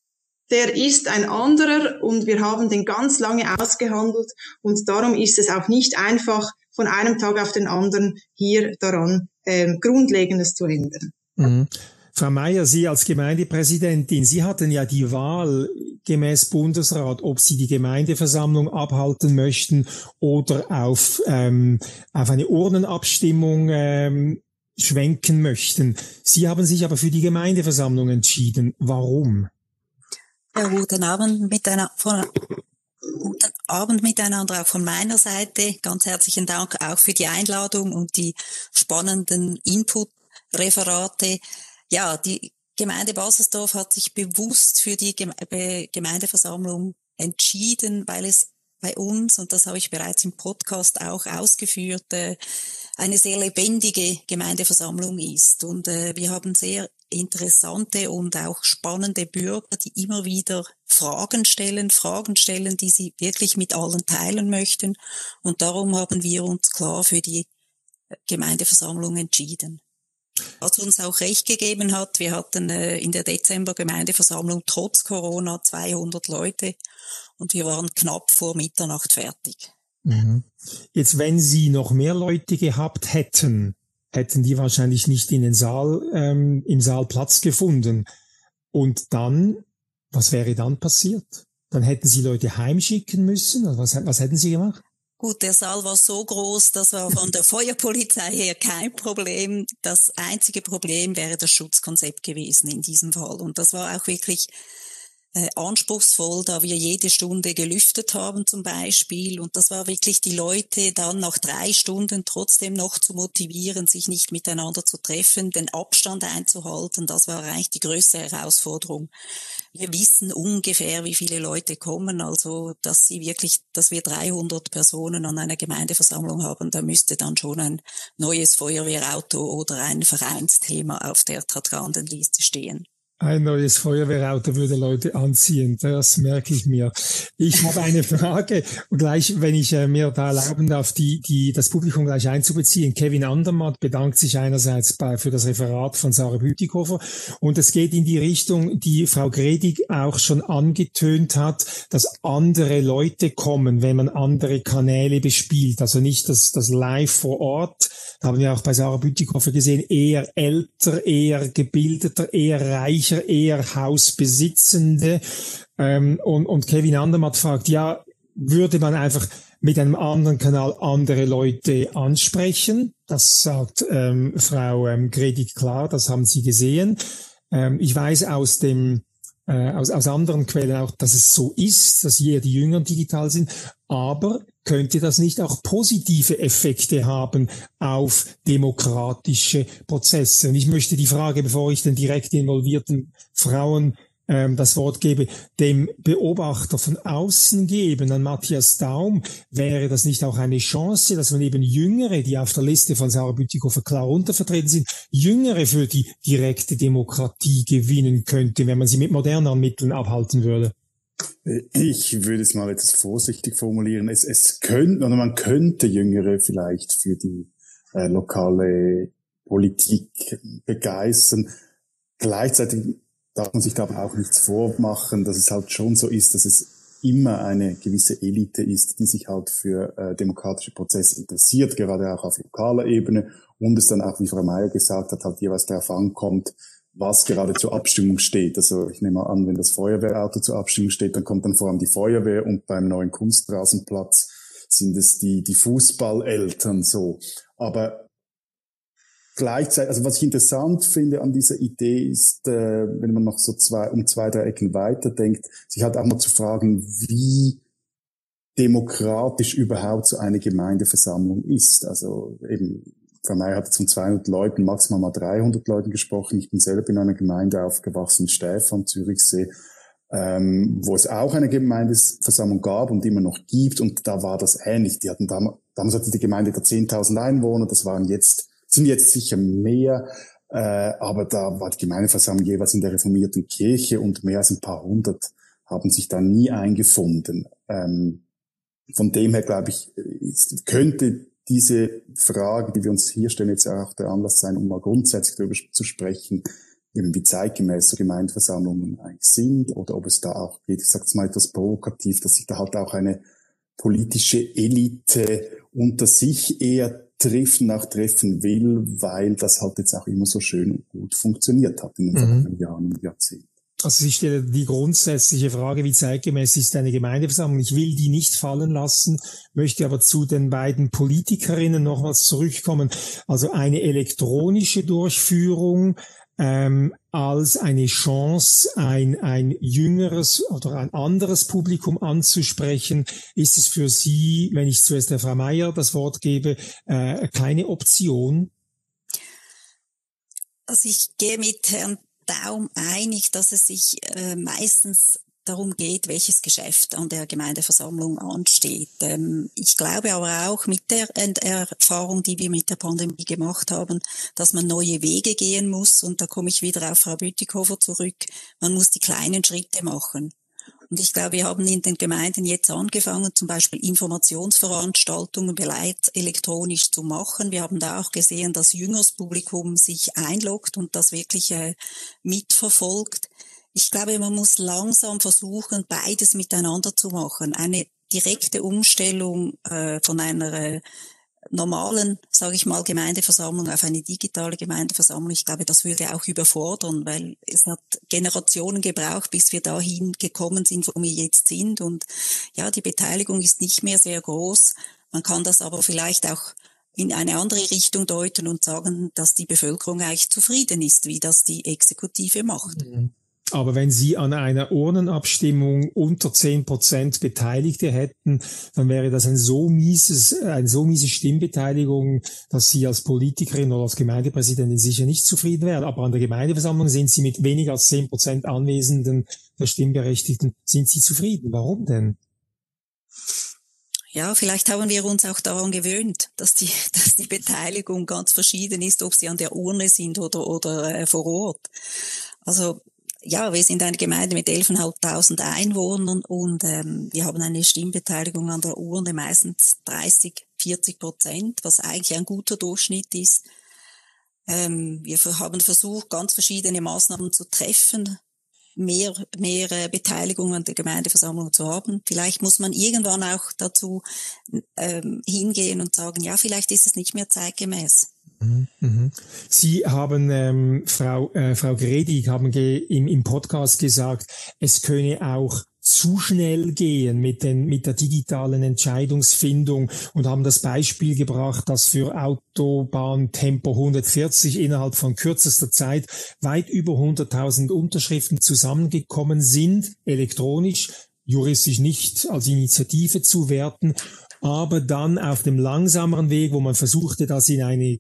der ist ein anderer und wir haben den ganz lange ausgehandelt und darum ist es auch nicht einfach von einem Tag auf den anderen hier daran ähm, Grundlegendes zu ändern. Mhm. Frau Mayer, Sie als Gemeindepräsidentin, Sie hatten ja die Wahl gemäß Bundesrat, ob Sie die Gemeindeversammlung abhalten möchten oder auf, ähm, auf eine Urnenabstimmung ähm, schwenken möchten. Sie haben sich aber für die Gemeindeversammlung entschieden. Warum? Ja, guten Abend miteinander. Von, guten Abend miteinander auch von meiner Seite. Ganz herzlichen Dank auch für die Einladung und die spannenden Input-Referate. Ja, die Gemeinde Baselsdorf hat sich bewusst für die Gemeindeversammlung entschieden, weil es bei uns, und das habe ich bereits im Podcast auch ausgeführt, äh, eine sehr lebendige Gemeindeversammlung ist. Und äh, wir haben sehr interessante und auch spannende Bürger, die immer wieder Fragen stellen, Fragen stellen, die sie wirklich mit allen teilen möchten. Und darum haben wir uns klar für die Gemeindeversammlung entschieden. Was uns auch recht gegeben hat, wir hatten äh, in der Dezember Gemeindeversammlung trotz Corona 200 Leute und wir waren knapp vor Mitternacht fertig. Mhm. Jetzt, wenn Sie noch mehr Leute gehabt hätten, hätten die wahrscheinlich nicht in den Saal, ähm, im Saal Platz gefunden. Und dann, was wäre dann passiert? Dann hätten Sie Leute heimschicken müssen? was, was hätten Sie gemacht? Gut, der Saal war so groß, das war von der (laughs) Feuerpolizei her kein Problem. Das einzige Problem wäre das Schutzkonzept gewesen in diesem Fall. Und das war auch wirklich äh, anspruchsvoll, da wir jede Stunde gelüftet haben zum Beispiel. Und das war wirklich die Leute dann nach drei Stunden trotzdem noch zu motivieren, sich nicht miteinander zu treffen, den Abstand einzuhalten. Das war eigentlich die größte Herausforderung. Wir wissen ungefähr, wie viele Leute kommen, also dass sie wirklich, dass wir 300 Personen an einer Gemeindeversammlung haben, da müsste dann schon ein neues Feuerwehrauto oder ein Vereinsthema auf der Tratrandenliste stehen. Ein neues Feuerwehrauto würde Leute anziehen, das merke ich mir. Ich habe eine Frage, gleich, wenn ich äh, mir da erlauben darf, die, die, das Publikum gleich einzubeziehen. Kevin Andermatt bedankt sich einerseits bei, für das Referat von Sarah Bütikofer und es geht in die Richtung, die Frau Gredig auch schon angetönt hat, dass andere Leute kommen, wenn man andere Kanäle bespielt. Also nicht das, das Live vor Ort, da haben wir auch bei Sarah Bütikofer gesehen, eher älter, eher gebildeter, eher reich sicher eher Hausbesitzende. Ähm, und, und Kevin Andermatt fragt, ja, würde man einfach mit einem anderen Kanal andere Leute ansprechen? Das sagt ähm, Frau ähm, Gredig klar, das haben Sie gesehen. Ähm, ich weiß aus dem äh, aus, aus anderen Quellen auch, dass es so ist, dass hier die Jüngeren digital sind. Aber könnte das nicht auch positive Effekte haben auf demokratische Prozesse? Und ich möchte die Frage, bevor ich den direkt involvierten Frauen ähm, das Wort gebe, dem Beobachter von außen geben, an Matthias Daum, wäre das nicht auch eine Chance, dass man eben Jüngere, die auf der Liste von Sarah Bütikofer klar untervertreten sind, Jüngere für die direkte Demokratie gewinnen könnte, wenn man sie mit moderneren Mitteln abhalten würde? Ich würde es mal etwas vorsichtig formulieren. Es, es könnte, oder man könnte Jüngere vielleicht für die äh, lokale Politik begeistern. Gleichzeitig darf man sich da aber auch nichts vormachen, dass es halt schon so ist, dass es immer eine gewisse Elite ist, die sich halt für äh, demokratische Prozesse interessiert, gerade auch auf lokaler Ebene und es dann auch, wie Frau Mayer gesagt hat, halt jeweils darauf ankommt, was gerade zur Abstimmung steht. Also ich nehme an, wenn das Feuerwehrauto zur Abstimmung steht, dann kommt dann vor allem die Feuerwehr und beim neuen Kunstrasenplatz sind es die, die Fußballeltern so. Aber gleichzeitig, also was ich interessant finde an dieser Idee ist, äh, wenn man noch so zwei, um zwei, drei Ecken weiterdenkt, sich halt auch mal zu fragen, wie demokratisch überhaupt so eine Gemeindeversammlung ist. Also eben, Frau May hat von 200 Leuten, maximal mal 300 Leuten gesprochen. Ich bin selber in einer Gemeinde aufgewachsen, Stefan, Zürichsee, ähm, wo es auch eine Gemeindeversammlung gab und immer noch gibt. Und da war das ähnlich. Die hatten damals, damals hatte die Gemeinde da 10.000 Einwohner. Das waren jetzt sind jetzt sicher mehr, äh, aber da war die Gemeindeversammlung jeweils in der reformierten Kirche und mehr als ein paar hundert haben sich da nie eingefunden. Ähm, von dem her, glaube ich, könnte diese Frage, die wir uns hier stellen, jetzt auch der Anlass sein, um mal grundsätzlich darüber zu sprechen, eben wie zeitgemäß so Gemeindeversammlungen eigentlich sind oder ob es da auch geht, ich sage es mal etwas provokativ, dass sich da halt auch eine politische Elite unter sich eher treffen nach treffen will, weil das halt jetzt auch immer so schön und gut funktioniert hat in den mhm. vergangenen Jahren und Jahrzehnten. Also ich stelle die grundsätzliche Frage, wie zeitgemäß ist eine Gemeindeversammlung? Ich will die nicht fallen lassen, möchte aber zu den beiden Politikerinnen nochmals zurückkommen. Also eine elektronische Durchführung ähm, als eine Chance, ein, ein jüngeres oder ein anderes Publikum anzusprechen, ist es für Sie, wenn ich zuerst der Frau Meier das Wort gebe, äh, keine Option? Also ich gehe mit Herrn Daum einig, dass es sich äh, meistens darum geht, welches Geschäft an der Gemeindeversammlung ansteht. Ähm, ich glaube aber auch mit der Erfahrung, die wir mit der Pandemie gemacht haben, dass man neue Wege gehen muss. Und da komme ich wieder auf Frau Bütikofer zurück. Man muss die kleinen Schritte machen. Und ich glaube, wir haben in den Gemeinden jetzt angefangen, zum Beispiel Informationsveranstaltungen bereits elektronisch zu machen. Wir haben da auch gesehen, dass jüngeres Publikum sich einloggt und das wirklich äh, mitverfolgt. Ich glaube, man muss langsam versuchen, beides miteinander zu machen. Eine direkte Umstellung äh, von einer normalen, sage ich mal, Gemeindeversammlung auf eine digitale Gemeindeversammlung, ich glaube, das würde auch überfordern, weil es hat Generationen gebraucht, bis wir dahin gekommen sind, wo wir jetzt sind. Und ja, die Beteiligung ist nicht mehr sehr groß. Man kann das aber vielleicht auch in eine andere Richtung deuten und sagen, dass die Bevölkerung eigentlich zufrieden ist, wie das die Exekutive macht. Mhm. Aber wenn Sie an einer Urnenabstimmung unter zehn Prozent Beteiligte hätten, dann wäre das ein so mieses, eine so miese Stimmbeteiligung, dass Sie als Politikerin oder als Gemeindepräsidentin sicher nicht zufrieden wären. Aber an der Gemeindeversammlung sind Sie mit weniger als zehn Prozent Anwesenden der Stimmberechtigten, sind Sie zufrieden. Warum denn? Ja, vielleicht haben wir uns auch daran gewöhnt, dass die, (laughs) dass die Beteiligung ganz verschieden ist, ob sie an der Urne sind oder, oder äh, vor Ort. Also ja, wir sind eine Gemeinde mit 11.500 Einwohnern und ähm, wir haben eine Stimmbeteiligung an der Urne meistens 30, 40 Prozent, was eigentlich ein guter Durchschnitt ist. Ähm, wir haben versucht, ganz verschiedene Maßnahmen zu treffen, mehr, mehr äh, Beteiligung an der Gemeindeversammlung zu haben. Vielleicht muss man irgendwann auch dazu ähm, hingehen und sagen, ja, vielleicht ist es nicht mehr zeitgemäß. Sie haben, ähm, Frau, äh, Frau Gredig, haben ge im, im Podcast gesagt, es könne auch zu schnell gehen mit, den, mit der digitalen Entscheidungsfindung und haben das Beispiel gebracht, dass für Autobahn Tempo 140 innerhalb von kürzester Zeit weit über 100.000 Unterschriften zusammengekommen sind, elektronisch, juristisch nicht als Initiative zu werten, aber dann auf dem langsameren Weg, wo man versuchte, das in eine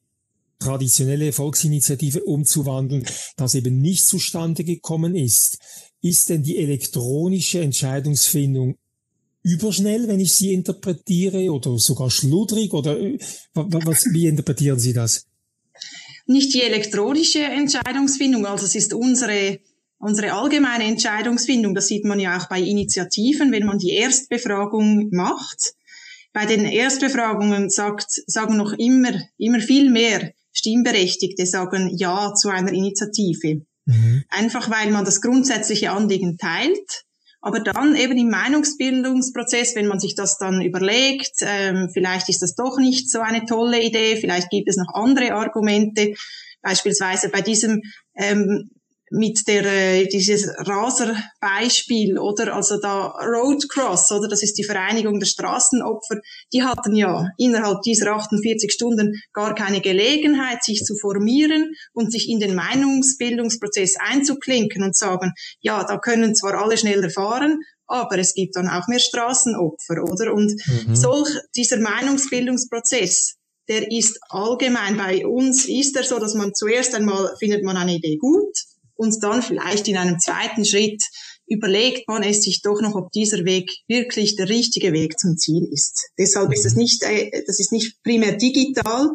traditionelle Volksinitiative umzuwandeln, das eben nicht zustande gekommen ist. Ist denn die elektronische Entscheidungsfindung überschnell, wenn ich sie interpretiere, oder sogar schludrig, oder äh, was, wie interpretieren Sie das? Nicht die elektronische Entscheidungsfindung, also es ist unsere unsere allgemeine Entscheidungsfindung, das sieht man ja auch bei Initiativen, wenn man die Erstbefragung macht. Bei den Erstbefragungen sagt, sagen noch immer, immer viel mehr Stimmberechtigte sagen Ja zu einer Initiative. Mhm. Einfach weil man das grundsätzliche Anliegen teilt. Aber dann eben im Meinungsbildungsprozess, wenn man sich das dann überlegt, ähm, vielleicht ist das doch nicht so eine tolle Idee, vielleicht gibt es noch andere Argumente. Beispielsweise bei diesem ähm, mit der äh, dieses Raserbeispiel oder also da Road Cross oder das ist die Vereinigung der Straßenopfer, die hatten ja innerhalb dieser 48 Stunden gar keine Gelegenheit, sich zu formieren und sich in den Meinungsbildungsprozess einzuklinken und sagen, ja, da können zwar alle schneller fahren, aber es gibt dann auch mehr Straßenopfer, oder? Und mhm. solch dieser Meinungsbildungsprozess, der ist allgemein bei uns, ist er so, dass man zuerst einmal findet man eine Idee gut, und dann vielleicht in einem zweiten Schritt überlegt man es sich doch noch, ob dieser Weg wirklich der richtige Weg zum Ziel ist. Deshalb ist es nicht, äh, das ist nicht primär digital.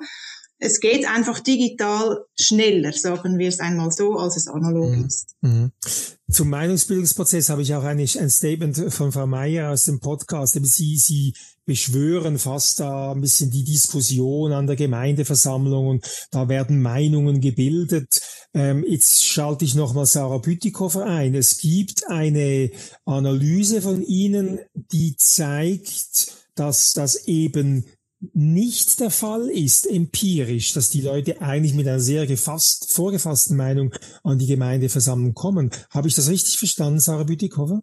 Es geht einfach digital schneller, sagen wir es einmal so, als es analog mhm. ist. Mhm. Zum Meinungsbildungsprozess habe ich auch eigentlich ein Statement von Frau Meier aus dem Podcast. Sie, sie beschwören fast da ein bisschen die Diskussion an der Gemeindeversammlung und da werden Meinungen gebildet. Ähm, jetzt schalte ich nochmal Sarah Bütikofer ein. Es gibt eine Analyse von Ihnen, die zeigt, dass das eben nicht der Fall ist, empirisch, dass die Leute eigentlich mit einer sehr gefasst, vorgefassten Meinung an die Gemeindeversammlung kommen. Habe ich das richtig verstanden, Sarah Bütikofer?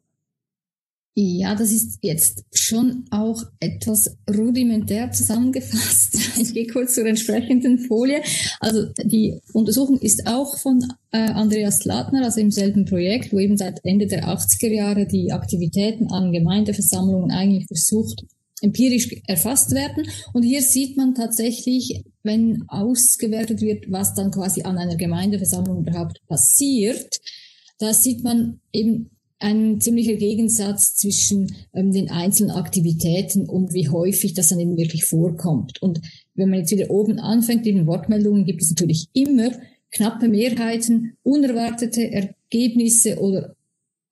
Ja, das ist jetzt schon auch etwas rudimentär zusammengefasst. (laughs) Ich gehe kurz zur entsprechenden Folie. Also die Untersuchung ist auch von äh, Andreas Latner, also im selben Projekt, wo eben seit Ende der 80er Jahre die Aktivitäten an Gemeindeversammlungen eigentlich versucht empirisch erfasst werden. Und hier sieht man tatsächlich, wenn ausgewertet wird, was dann quasi an einer Gemeindeversammlung überhaupt passiert, da sieht man eben ein ziemlicher Gegensatz zwischen ähm, den einzelnen Aktivitäten und wie häufig das dann eben wirklich vorkommt. Und wenn man jetzt wieder oben anfängt, in Wortmeldungen gibt es natürlich immer knappe Mehrheiten, unerwartete Ergebnisse oder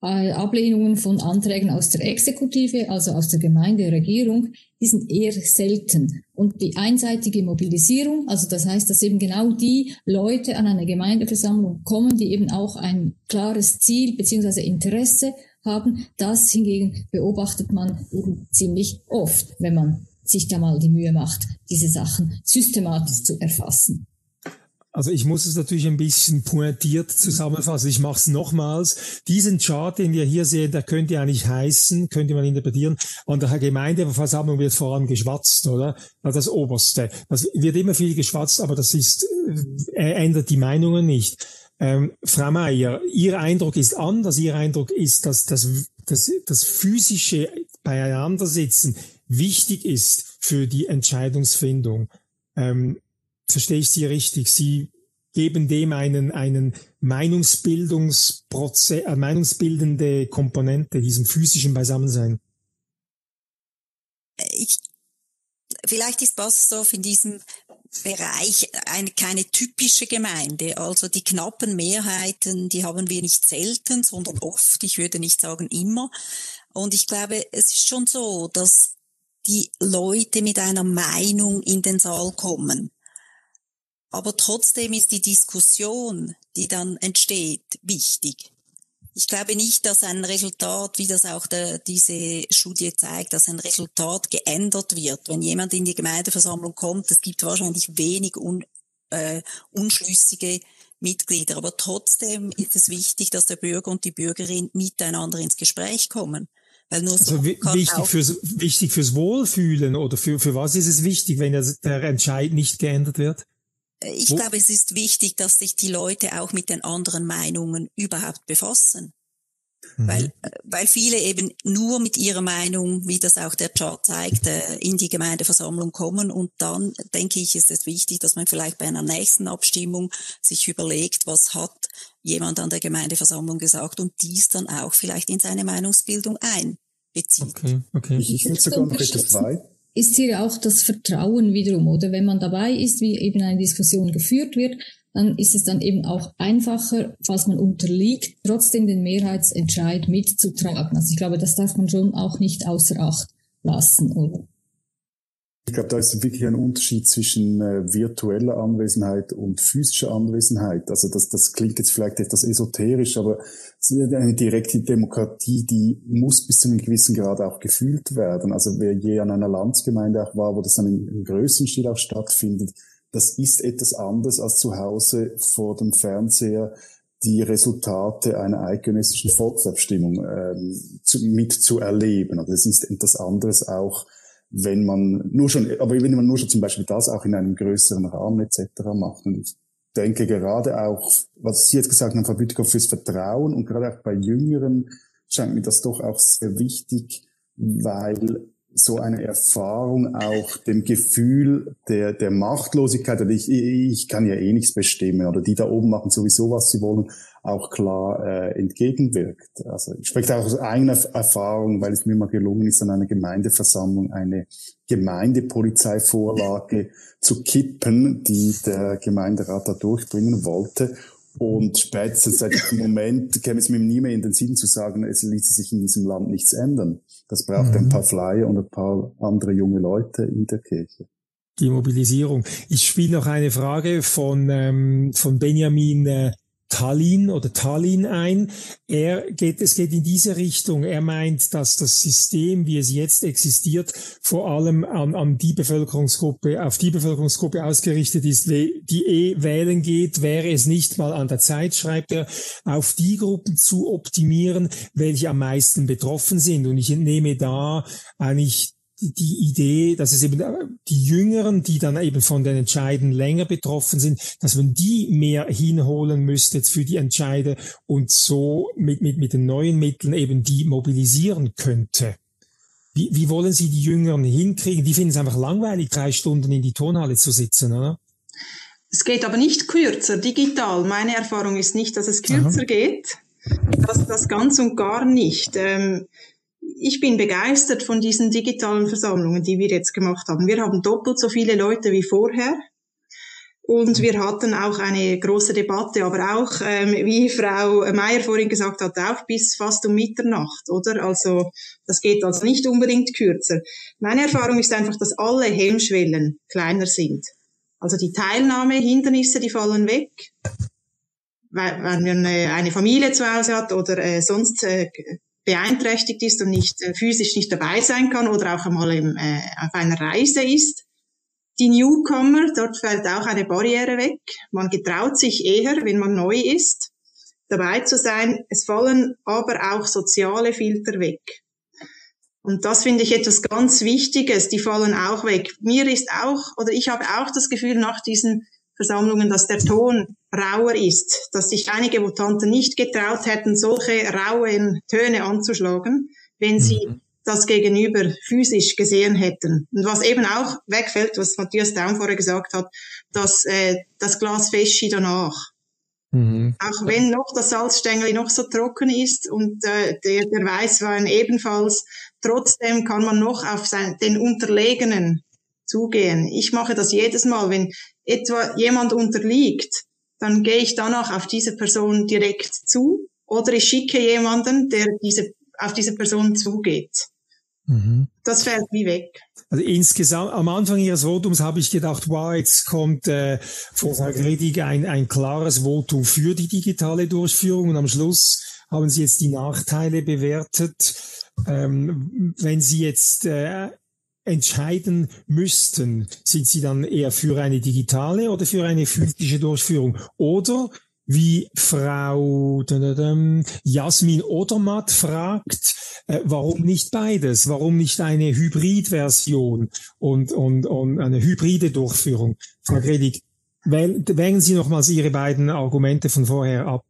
Ablehnungen von Anträgen aus der Exekutive, also aus der Gemeinderegierung, die sind eher selten. Und die einseitige Mobilisierung, also das heißt, dass eben genau die Leute an eine Gemeindeversammlung kommen, die eben auch ein klares Ziel beziehungsweise Interesse haben, das hingegen beobachtet man eben ziemlich oft, wenn man sich da mal die Mühe macht, diese Sachen systematisch zu erfassen. Also ich muss es natürlich ein bisschen pointiert zusammenfassen. Ich mache es nochmals. Diesen Chart, den wir hier sehen, der könnte eigentlich heißen, könnte man interpretieren, an der Gemeindeversammlung wird vor allem geschwatzt, oder? Das Oberste. Das wird immer viel geschwatzt, aber das ist, äh, ändert die Meinungen nicht. Ähm, Frau Meier, Ihr Eindruck ist anders. Ihr Eindruck ist, dass das, das, das physische Beieinandersitzen wichtig ist für die Entscheidungsfindung. Ähm, verstehe ich Sie richtig? Sie geben dem einen, einen Meinungsbildungsprozess, äh, meinungsbildende Komponente, diesem physischen Beisammensein. Ich, vielleicht ist Baselsdorf in diesem Bereich eine, keine typische Gemeinde. Also die knappen Mehrheiten, die haben wir nicht selten, sondern oft. Ich würde nicht sagen immer. Und ich glaube, es ist schon so, dass die Leute mit einer Meinung in den Saal kommen. Aber trotzdem ist die Diskussion, die dann entsteht, wichtig. Ich glaube nicht, dass ein Resultat, wie das auch der, diese Studie zeigt, dass ein Resultat geändert wird. Wenn jemand in die Gemeindeversammlung kommt, es gibt wahrscheinlich wenig un, äh, unschlüssige Mitglieder. Aber trotzdem ist es wichtig, dass der Bürger und die Bürgerin miteinander ins Gespräch kommen. Weil nur so also wichtig fürs, wichtig fürs Wohlfühlen oder für, für was ist es wichtig, wenn der, der Entscheid nicht geändert wird? Ich Wo? glaube, es ist wichtig, dass sich die Leute auch mit den anderen Meinungen überhaupt befassen. Mhm. Weil, äh, weil viele eben nur mit ihrer Meinung, wie das auch der Chart zeigt, äh, in die Gemeindeversammlung kommen. Und dann denke ich, ist es wichtig, dass man vielleicht bei einer nächsten Abstimmung sich überlegt, was hat jemand an der Gemeindeversammlung gesagt und dies dann auch vielleicht in seine Meinungsbildung einbezieht. Okay, okay. Ich, ich würde sogar noch etwas weit ist hier auch das Vertrauen wiederum, oder wenn man dabei ist, wie eben eine Diskussion geführt wird, dann ist es dann eben auch einfacher, falls man unterliegt, trotzdem den Mehrheitsentscheid mitzutragen. Also ich glaube, das darf man schon auch nicht außer Acht lassen, oder? Ich glaube, da ist wirklich ein Unterschied zwischen äh, virtueller Anwesenheit und physischer Anwesenheit. Also das, das klingt jetzt vielleicht etwas esoterisch, aber eine direkte Demokratie, die muss bis zu einem gewissen Grad auch gefühlt werden. Also wer je an einer Landsgemeinde auch war, wo das dann im, größten Stil auch stattfindet, das ist etwas anderes als zu Hause vor dem Fernseher die Resultate einer eidgenössischen Volksabstimmung ähm, zu, mitzuerleben. Also es ist etwas anderes auch wenn man nur schon, aber wenn man nur schon zum Beispiel das auch in einem größeren Rahmen etc. macht. Und ich denke gerade auch, was Sie jetzt gesagt haben, Frau Bütikow, fürs Vertrauen und gerade auch bei Jüngeren scheint mir das doch auch sehr wichtig, weil so eine Erfahrung auch dem Gefühl der, der Machtlosigkeit, oder ich, ich kann ja eh nichts bestimmen, oder die da oben machen sowieso, was sie wollen, auch klar äh, entgegenwirkt. Also ich spreche auch aus eigener Erfahrung, weil es mir mal gelungen ist, an einer Gemeindeversammlung eine Gemeindepolizeivorlage (laughs) zu kippen, die der Gemeinderat da durchbringen wollte. Und spätestens seit diesem Moment käme es mir nie mehr in den Sinn zu sagen, es ließe sich in diesem Land nichts ändern. Das braucht mhm. ein paar Flyer und ein paar andere junge Leute in der Kirche. Die Mobilisierung. Ich spiele noch eine Frage von, ähm, von Benjamin äh, Tallinn oder Tallinn ein. Er geht, es geht in diese Richtung. Er meint, dass das System, wie es jetzt existiert, vor allem an, an die Bevölkerungsgruppe, auf die Bevölkerungsgruppe ausgerichtet ist, die eh wählen geht, wäre es nicht mal an der Zeit, schreibt er, auf die Gruppen zu optimieren, welche am meisten betroffen sind. Und ich entnehme da eigentlich die Idee, dass es eben äh, die Jüngeren, die dann eben von den Entscheiden länger betroffen sind, dass man die mehr hinholen müsste für die Entscheide und so mit, mit, mit den neuen Mitteln eben die mobilisieren könnte. Wie, wie wollen Sie die Jüngeren hinkriegen? Die finden es einfach langweilig, drei Stunden in die Tonhalle zu sitzen, oder? Es geht aber nicht kürzer, digital. Meine Erfahrung ist nicht, dass es kürzer Aha. geht. Das, das ganz und gar nicht. Ähm, ich bin begeistert von diesen digitalen Versammlungen, die wir jetzt gemacht haben. Wir haben doppelt so viele Leute wie vorher. Und wir hatten auch eine große Debatte, aber auch, ähm, wie Frau Meier vorhin gesagt hat, auch bis fast um Mitternacht, oder? Also das geht also nicht unbedingt kürzer. Meine Erfahrung ist einfach, dass alle Hemmschwellen kleiner sind. Also die Teilnahmehindernisse, die fallen weg. Wenn man eine Familie zu Hause hat oder äh, sonst äh, beeinträchtigt ist und nicht äh, physisch nicht dabei sein kann oder auch einmal im, äh, auf einer Reise ist. Die Newcomer, dort fällt auch eine Barriere weg. Man getraut sich eher, wenn man neu ist, dabei zu sein. Es fallen aber auch soziale Filter weg. Und das finde ich etwas ganz Wichtiges. Die fallen auch weg. Mir ist auch, oder ich habe auch das Gefühl nach diesen Versammlungen, dass der Ton rauer ist, dass sich einige Votanten nicht getraut hätten, solche rauen Töne anzuschlagen, wenn sie mhm. das Gegenüber physisch gesehen hätten. Und was eben auch wegfällt, was Matthias Daum vorher gesagt hat, dass äh, das Glas Feschi danach. Mhm. Auch wenn noch das Salzstängel noch so trocken ist und äh, der, der Weißwein ebenfalls, trotzdem kann man noch auf sein, den Unterlegenen zugehen. Ich mache das jedes Mal, wenn etwa jemand unterliegt, dann gehe ich danach auf diese Person direkt zu oder ich schicke jemanden, der diese, auf diese Person zugeht. Mhm. Das fällt wie weg. Also insgesamt, am Anfang Ihres Votums habe ich gedacht, wow, jetzt kommt äh, Frau Gredig ein, ein klares Votum für die digitale Durchführung und am Schluss haben Sie jetzt die Nachteile bewertet. Ähm, wenn Sie jetzt äh, entscheiden müssten, sind Sie dann eher für eine digitale oder für eine physische Durchführung? Oder wie Frau Jasmin Odermatt fragt, äh, warum nicht beides? Warum nicht eine Hybridversion und, und, und eine hybride Durchführung? Frau Gredig, wägen Sie nochmals Ihre beiden Argumente von vorher ab.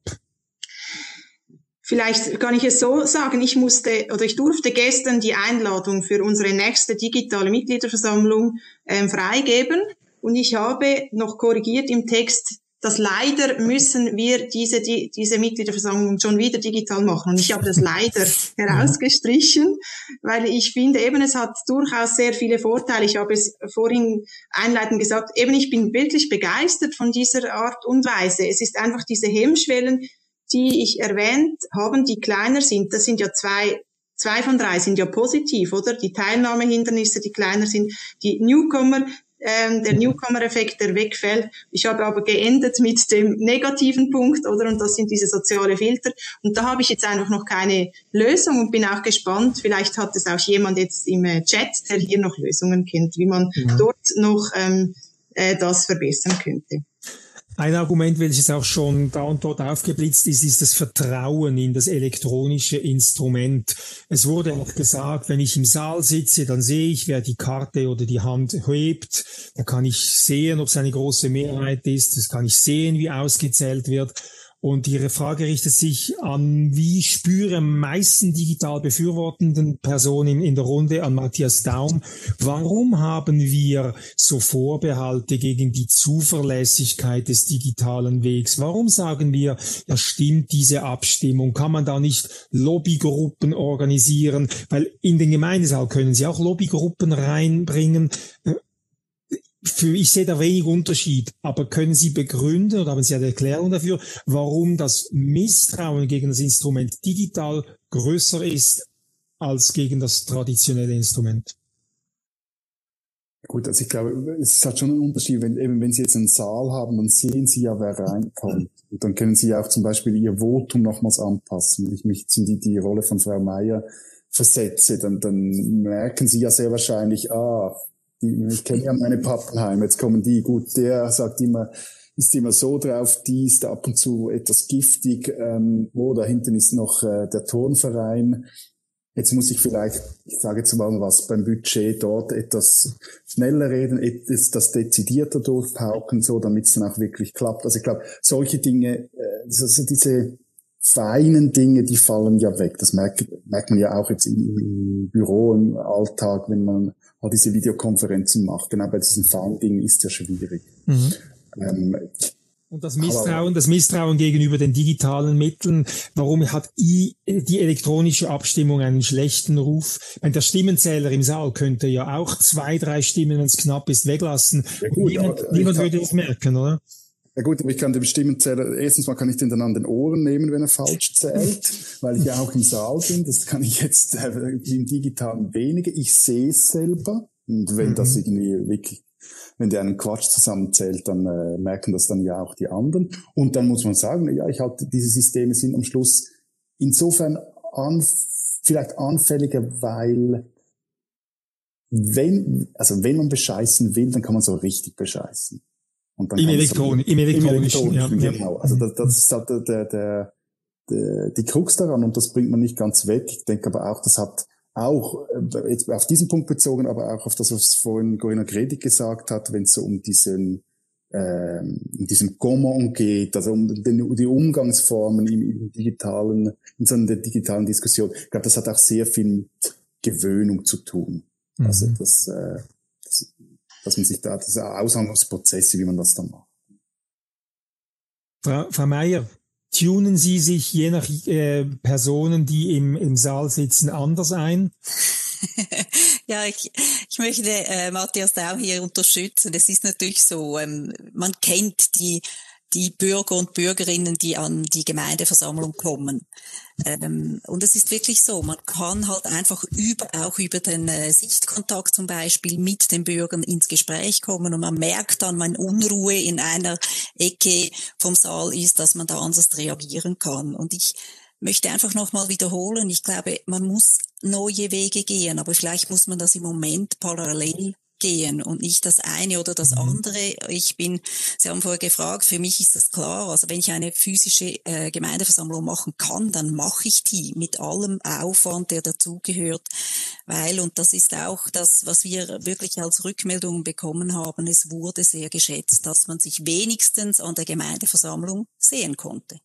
Vielleicht kann ich es so sagen, ich musste oder ich durfte gestern die Einladung für unsere nächste digitale Mitgliederversammlung ähm, freigeben und ich habe noch korrigiert im Text, dass leider müssen wir diese, die, diese Mitgliederversammlung schon wieder digital machen. Und ich habe das leider (laughs) herausgestrichen, weil ich finde eben, es hat durchaus sehr viele Vorteile. Ich habe es vorhin einleitend gesagt, eben ich bin wirklich begeistert von dieser Art und Weise. Es ist einfach diese Hemmschwellen, die ich erwähnt habe, die kleiner sind, das sind ja zwei, zwei von drei sind ja positiv, oder? Die Teilnahmehindernisse, die kleiner sind, die Newcomer, ähm, der Newcomer-Effekt, der wegfällt. Ich habe aber geendet mit dem negativen Punkt, oder? Und das sind diese soziale Filter. Und da habe ich jetzt einfach noch keine Lösung und bin auch gespannt. Vielleicht hat es auch jemand jetzt im äh, Chat, der hier noch Lösungen kennt, wie man ja. dort noch ähm, äh, das verbessern könnte. Ein Argument, welches auch schon da und dort aufgeblitzt ist, ist das Vertrauen in das elektronische Instrument. Es wurde auch gesagt, wenn ich im Saal sitze, dann sehe ich, wer die Karte oder die Hand hebt. Da kann ich sehen, ob es eine große Mehrheit ist. Das kann ich sehen, wie ausgezählt wird. Und Ihre Frage richtet sich an, wie spüre am meisten digital befürwortenden Personen in der Runde an Matthias Daum. Warum haben wir so Vorbehalte gegen die Zuverlässigkeit des digitalen Wegs? Warum sagen wir, ja stimmt diese Abstimmung? Kann man da nicht Lobbygruppen organisieren? Weil in den Gemeindesaal können Sie auch Lobbygruppen reinbringen für ich sehe da wenig Unterschied, aber können Sie begründen oder haben Sie eine Erklärung dafür, warum das Misstrauen gegen das Instrument digital größer ist als gegen das traditionelle Instrument? Gut, also ich glaube, es hat schon einen Unterschied, wenn, eben, wenn Sie jetzt einen Saal haben, dann sehen Sie ja, wer reinkommt. Und dann können Sie ja auch zum Beispiel Ihr Votum nochmals anpassen. Wenn ich mich in die, die Rolle von Frau Meier versetze, dann, dann merken Sie ja sehr wahrscheinlich, ah, die, ich kenne ja meine Pappenheim, jetzt kommen die, gut, der sagt immer, ist immer so drauf, die ist ab und zu etwas giftig, ähm, wo da hinten ist noch äh, der Turnverein. Jetzt muss ich vielleicht, ich sage jetzt mal was, beim Budget dort etwas schneller reden, etwas das dezidierter durchpauken, so damit es dann auch wirklich klappt. Also ich glaube, solche Dinge, äh, also diese feinen Dinge, die fallen ja weg. Das merkt, merkt man ja auch jetzt im, im Büro, im Alltag, wenn man all diese Videokonferenzen macht. Genau bei diesen Fahndingen ist ja schwierig. Mhm. Ähm, und das Misstrauen, das Misstrauen gegenüber den digitalen Mitteln, warum hat I, die elektronische Abstimmung einen schlechten Ruf? Wenn der Stimmenzähler im Saal könnte ja auch zwei, drei Stimmen, wenn es knapp ist, weglassen. Ja gut, niemand, niemand würde das merken, oder? Ja gut, aber ich kann den Stimmenzähler, erstens mal kann ich den dann an den Ohren nehmen, wenn er falsch zählt, weil ich ja auch im Saal bin. Das kann ich jetzt äh, im Digitalen weniger. Ich sehe es selber. Und wenn mhm. das irgendwie wirklich, wenn der einen Quatsch zusammenzählt, dann äh, merken das dann ja auch die anderen. Und dann muss man sagen, ja, ich halte, diese Systeme sind am Schluss insofern an, vielleicht anfälliger, weil wenn, also wenn man bescheißen will, dann kann man so richtig bescheißen. Im, Elektron im elektronischen, ja, genau. Also das, das ist halt der, der, der, die Krux daran und das bringt man nicht ganz weg. Ich denke aber auch, das hat auch, äh, jetzt auf diesen Punkt bezogen, aber auch auf das, was vorhin Corinna Gredig gesagt hat, wenn es so um diesen, ähm, um diesen Comment geht, also um den, die Umgangsformen im, im digitalen, in so einer digitalen Diskussion. Ich glaube, das hat auch sehr viel mit Gewöhnung zu tun. Also mhm. das, äh, dass man sich da, das Aushandlungsprozesse, wie man das dann macht. Frau, Frau Meier, tunen Sie sich je nach äh, Personen, die im, im Saal sitzen, anders ein? (laughs) ja, ich, ich möchte äh, Matthias Daum hier unterstützen. Es ist natürlich so, ähm, man kennt die die Bürger und Bürgerinnen, die an die Gemeindeversammlung kommen. Ähm, und es ist wirklich so, man kann halt einfach über, auch über den äh, Sichtkontakt zum Beispiel mit den Bürgern ins Gespräch kommen und man merkt dann, wenn Unruhe in einer Ecke vom Saal ist, dass man da anders reagieren kann. Und ich möchte einfach nochmal wiederholen, ich glaube, man muss neue Wege gehen, aber vielleicht muss man das im Moment parallel gehen und nicht das eine oder das mhm. andere. Ich bin, Sie haben vorher gefragt, für mich ist das klar. Also wenn ich eine physische äh, Gemeindeversammlung machen kann, dann mache ich die mit allem Aufwand, der dazugehört, weil, und das ist auch das, was wir wirklich als Rückmeldungen bekommen haben, es wurde sehr geschätzt, dass man sich wenigstens an der Gemeindeversammlung sehen konnte.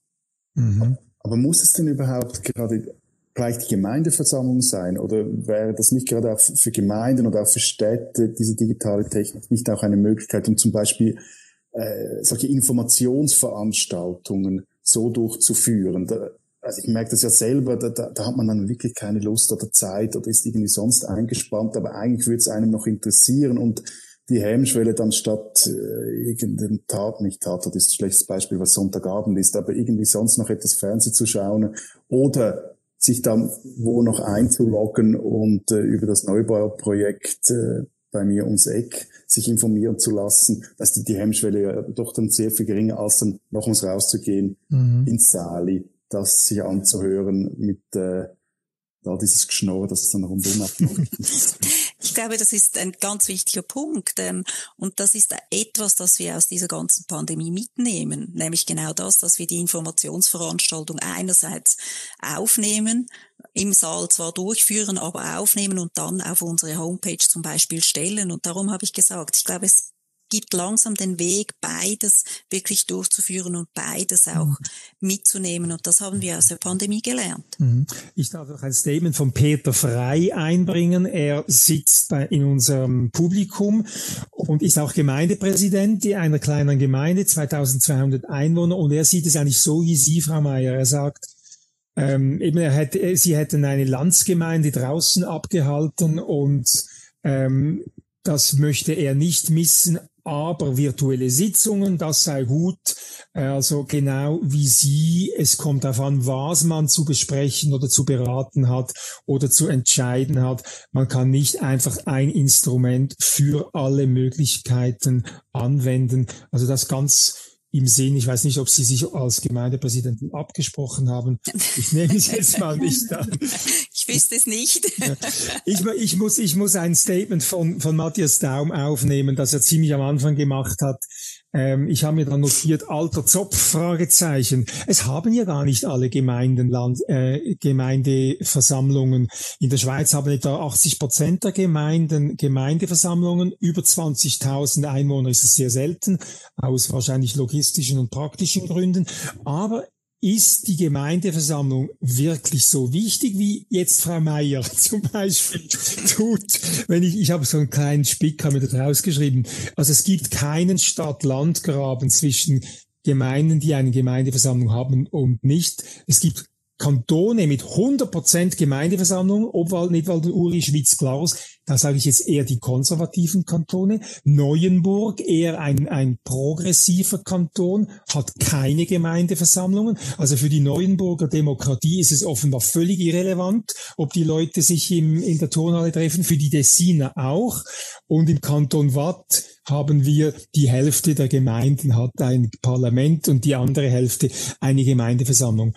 Mhm. Aber muss es denn überhaupt gerade gleich die Gemeindeversammlung sein? Oder wäre das nicht gerade auch für Gemeinden oder auch für Städte, diese digitale Technik, nicht auch eine Möglichkeit, um zum Beispiel äh, solche Informationsveranstaltungen so durchzuführen? Da, also ich merke das ja selber, da, da, da hat man dann wirklich keine Lust oder Zeit oder ist irgendwie sonst eingespannt, aber eigentlich würde es einem noch interessieren und die Hemmschwelle dann statt äh, irgendeinen Tat, nicht Tat, das ist ein schlechtes Beispiel, was Sonntagabend ist, aber irgendwie sonst noch etwas Fernsehen zu schauen oder sich dann wo noch einzuloggen und äh, über das Neubauprojekt äh, bei mir ums Eck sich informieren zu lassen, dass die, die Hemmschwelle ja doch dann sehr viel geringer als dann noch uns rauszugehen mhm. ins Sali, das sich anzuhören mit äh, da dieses Geschnorr, das dann rundum abläuft. (laughs) Ich glaube, das ist ein ganz wichtiger Punkt. Ähm, und das ist etwas, das wir aus dieser ganzen Pandemie mitnehmen. Nämlich genau das, dass wir die Informationsveranstaltung einerseits aufnehmen, im Saal zwar durchführen, aber aufnehmen und dann auf unsere Homepage zum Beispiel stellen. Und darum habe ich gesagt, ich glaube, es gibt langsam den Weg, beides wirklich durchzuführen und beides auch mhm. mitzunehmen. Und das haben wir aus der Pandemie gelernt. Mhm. Ich darf auch ein Statement von Peter Frei einbringen. Er sitzt bei, in unserem Publikum und ist auch Gemeindepräsident einer kleinen Gemeinde, 2200 Einwohner. Und er sieht es eigentlich so wie Sie, Frau Meier. Er sagt, ähm, eben er hätte, sie hätten eine Landsgemeinde draußen abgehalten und ähm, das möchte er nicht missen, aber virtuelle Sitzungen, das sei gut. Also genau wie Sie, es kommt darauf an, was man zu besprechen oder zu beraten hat oder zu entscheiden hat. Man kann nicht einfach ein Instrument für alle Möglichkeiten anwenden. Also das ganz im Sinn, ich weiß nicht, ob Sie sich als Gemeindepräsidentin abgesprochen haben. Ich nehme es jetzt mal nicht an. (laughs) Ich wüsste es nicht. Ich, ich, muss, ich muss ein Statement von, von Matthias Daum aufnehmen, das er ziemlich am Anfang gemacht hat. Ähm, ich habe mir dann notiert, alter Zopf, Fragezeichen. Es haben ja gar nicht alle Gemeinden, Land, äh, Gemeindeversammlungen. In der Schweiz haben etwa 80 Prozent der Gemeinden Gemeindeversammlungen. Über 20.000 Einwohner ist es sehr selten, aus wahrscheinlich logistischen und praktischen Gründen. Aber ist die Gemeindeversammlung wirklich so wichtig, wie jetzt Frau Meier (laughs) zum Beispiel tut? Wenn ich, ich habe so einen kleinen Spick, habe mir das rausgeschrieben. Also es gibt keinen Stadt-Land-Graben zwischen Gemeinden, die eine Gemeindeversammlung haben und nicht. Es gibt Kantone mit 100% Gemeindeversammlung, Obwald, Nidwald und Uri, Schwitz, Glarus, da sage ich jetzt eher die konservativen Kantone. Neuenburg, eher ein, ein progressiver Kanton, hat keine Gemeindeversammlungen. Also für die Neuenburger Demokratie ist es offenbar völlig irrelevant, ob die Leute sich im, in der Turnhalle treffen, für die Dessiner auch. Und im Kanton Watt haben wir die Hälfte der Gemeinden hat ein Parlament und die andere Hälfte eine Gemeindeversammlung.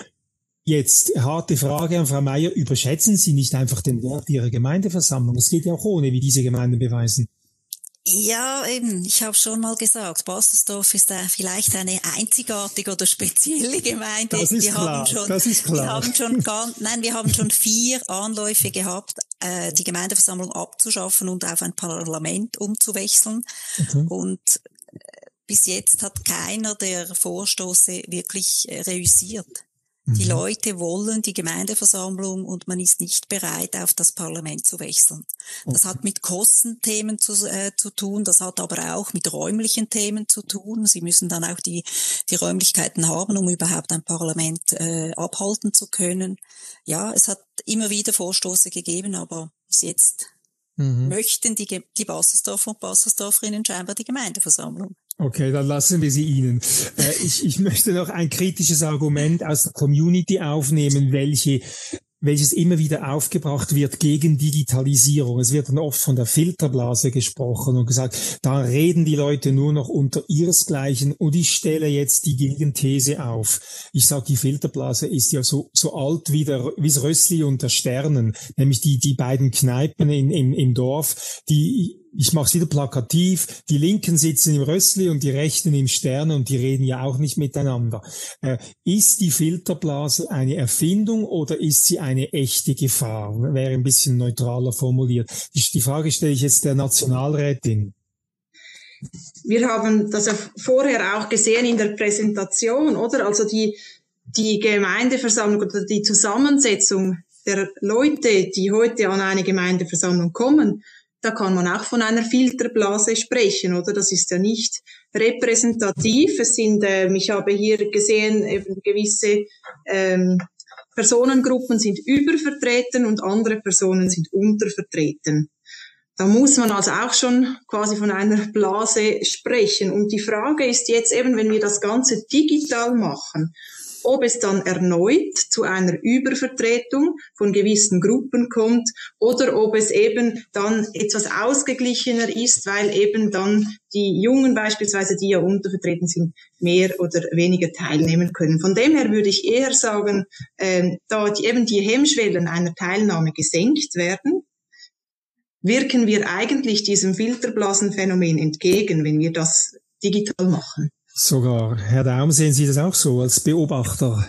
Jetzt harte Frage an Frau Meier. Überschätzen Sie nicht einfach den Wert Ihrer Gemeindeversammlung? Es geht ja auch ohne, wie diese Gemeinden beweisen. Ja, eben. Ich habe schon mal gesagt, Bastersdorf ist äh, vielleicht eine einzigartige oder spezielle Gemeinde. Das ist wir klar. Haben schon, (laughs) das ist klar. Wir haben schon ganz, nein, wir haben schon vier Anläufe gehabt, äh, die Gemeindeversammlung abzuschaffen und auf ein Parlament umzuwechseln. Okay. Und äh, bis jetzt hat keiner der Vorstoße wirklich äh, reüssiert. Die mhm. Leute wollen die Gemeindeversammlung und man ist nicht bereit, auf das Parlament zu wechseln. Das hat mit Kostenthemen zu, äh, zu tun, das hat aber auch mit räumlichen Themen zu tun. Sie müssen dann auch die, die Räumlichkeiten haben, um überhaupt ein Parlament äh, abhalten zu können. Ja, es hat immer wieder Vorstoße gegeben, aber bis jetzt mhm. möchten die, die Bassersdorfer und Bassersdorferinnen scheinbar die Gemeindeversammlung. Okay, dann lassen wir sie Ihnen. Äh, ich, ich möchte noch ein kritisches Argument aus der Community aufnehmen, welche welches immer wieder aufgebracht wird gegen Digitalisierung. Es wird dann oft von der Filterblase gesprochen und gesagt, da reden die Leute nur noch unter ihresgleichen und ich stelle jetzt die Gegenthese auf. Ich sage, die Filterblase ist ja so, so alt wie, der, wie das Rössli und der Sternen, nämlich die, die beiden Kneipen in, in, im Dorf, die ich mache es wieder plakativ, die Linken sitzen im Rössli und die Rechten im Stern und die reden ja auch nicht miteinander. Äh, ist die Filterblase eine Erfindung oder ist sie eine echte Gefahr? Wäre ein bisschen neutraler formuliert. Die, die Frage stelle ich jetzt der Nationalrätin. Wir haben das ja vorher auch gesehen in der Präsentation, oder? Also die, die Gemeindeversammlung oder die Zusammensetzung der Leute, die heute an eine Gemeindeversammlung kommen, da kann man auch von einer Filterblase sprechen, oder? Das ist ja nicht repräsentativ. Es sind, ähm, ich habe hier gesehen, eben gewisse ähm, Personengruppen sind übervertreten und andere Personen sind untervertreten. Da muss man also auch schon quasi von einer Blase sprechen. Und die Frage ist jetzt eben, wenn wir das Ganze digital machen ob es dann erneut zu einer Übervertretung von gewissen Gruppen kommt oder ob es eben dann etwas ausgeglichener ist, weil eben dann die Jungen beispielsweise, die ja untervertreten sind, mehr oder weniger teilnehmen können. Von dem her würde ich eher sagen, äh, da die, eben die Hemmschwellen einer Teilnahme gesenkt werden, wirken wir eigentlich diesem Filterblasenphänomen entgegen, wenn wir das digital machen. Sogar, Herr Daum, sehen Sie das auch so als Beobachter?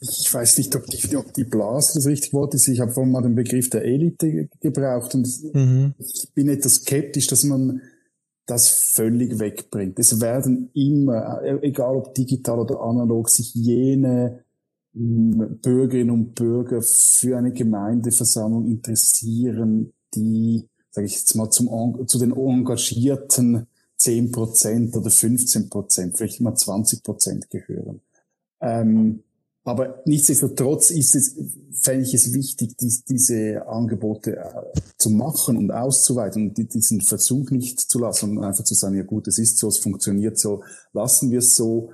Ich weiß nicht, ob die, ob die Blase das richtige Wort ist. Ich habe vorhin mal den Begriff der Elite gebraucht und mhm. ich bin etwas skeptisch, dass man das völlig wegbringt. Es werden immer, egal ob digital oder analog, sich jene hm, Bürgerinnen und Bürger für eine Gemeindeversammlung interessieren, die, sage ich jetzt mal, zum, zu den engagierten 10 Prozent oder 15 Prozent, vielleicht mal 20 Prozent gehören. Ähm, aber nichtsdestotrotz ist es, fände ich es wichtig, dies, diese Angebote äh, zu machen und auszuweiten und diesen Versuch nicht zu lassen und einfach zu sagen, ja gut, es ist so, es funktioniert so, lassen wir es so.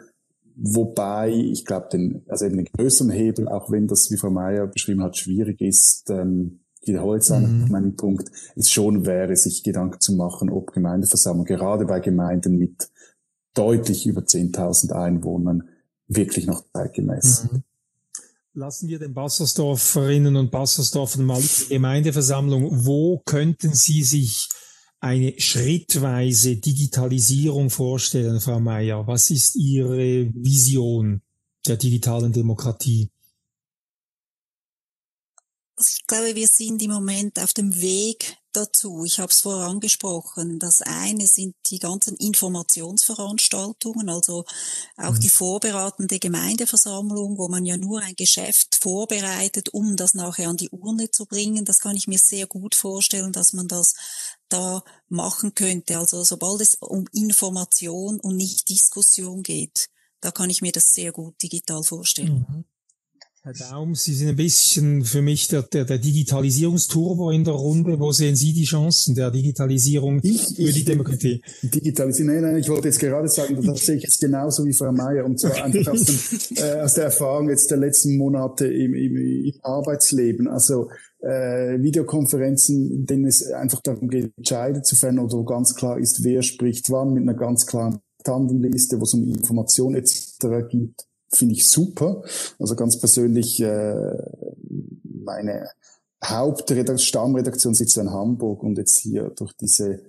Wobei, ich glaube, den, also eben den größeren Hebel, auch wenn das, wie Frau Meier beschrieben hat, schwierig ist, ähm, wiederhole jetzt mhm. meinen Punkt, ist schon wäre, sich Gedanken zu machen, ob Gemeindeversammlung gerade bei Gemeinden mit deutlich über 10.000 Einwohnern wirklich noch zeitgemäß mhm. Lassen wir den Bassersdorferinnen und Bassersdorfern mal die Gemeindeversammlung. Wo könnten Sie sich eine schrittweise Digitalisierung vorstellen, Frau Mayer? Was ist Ihre Vision der digitalen Demokratie? Also ich glaube, wir sind im Moment auf dem Weg dazu. Ich habe es vorher angesprochen. Das eine sind die ganzen Informationsveranstaltungen, also auch mhm. die vorbereitende Gemeindeversammlung, wo man ja nur ein Geschäft vorbereitet, um das nachher an die Urne zu bringen. Das kann ich mir sehr gut vorstellen, dass man das da machen könnte. Also sobald es um Information und nicht Diskussion geht, da kann ich mir das sehr gut digital vorstellen. Mhm. Herr Daum, Sie sind ein bisschen für mich der, der, der Digitalisierungsturbo in der Runde. Wo sehen Sie die Chancen der Digitalisierung ich, für die Demokratie? Digitalisierung, nein, nein, ich wollte jetzt gerade sagen, das sehe ich jetzt genauso wie Frau Mayer und zwar einfach aus, dem, (laughs) äh, aus der Erfahrung jetzt der letzten Monate im, im, im Arbeitsleben. Also äh, Videokonferenzen, in denen es einfach darum geht, entscheiden zu fällen oder wo ganz klar ist, wer spricht wann mit einer ganz klaren Tandemliste, wo es um Information etc. geht finde ich super. Also ganz persönlich, äh, meine Hauptstammredaktion sitzt in Hamburg und jetzt hier durch diese,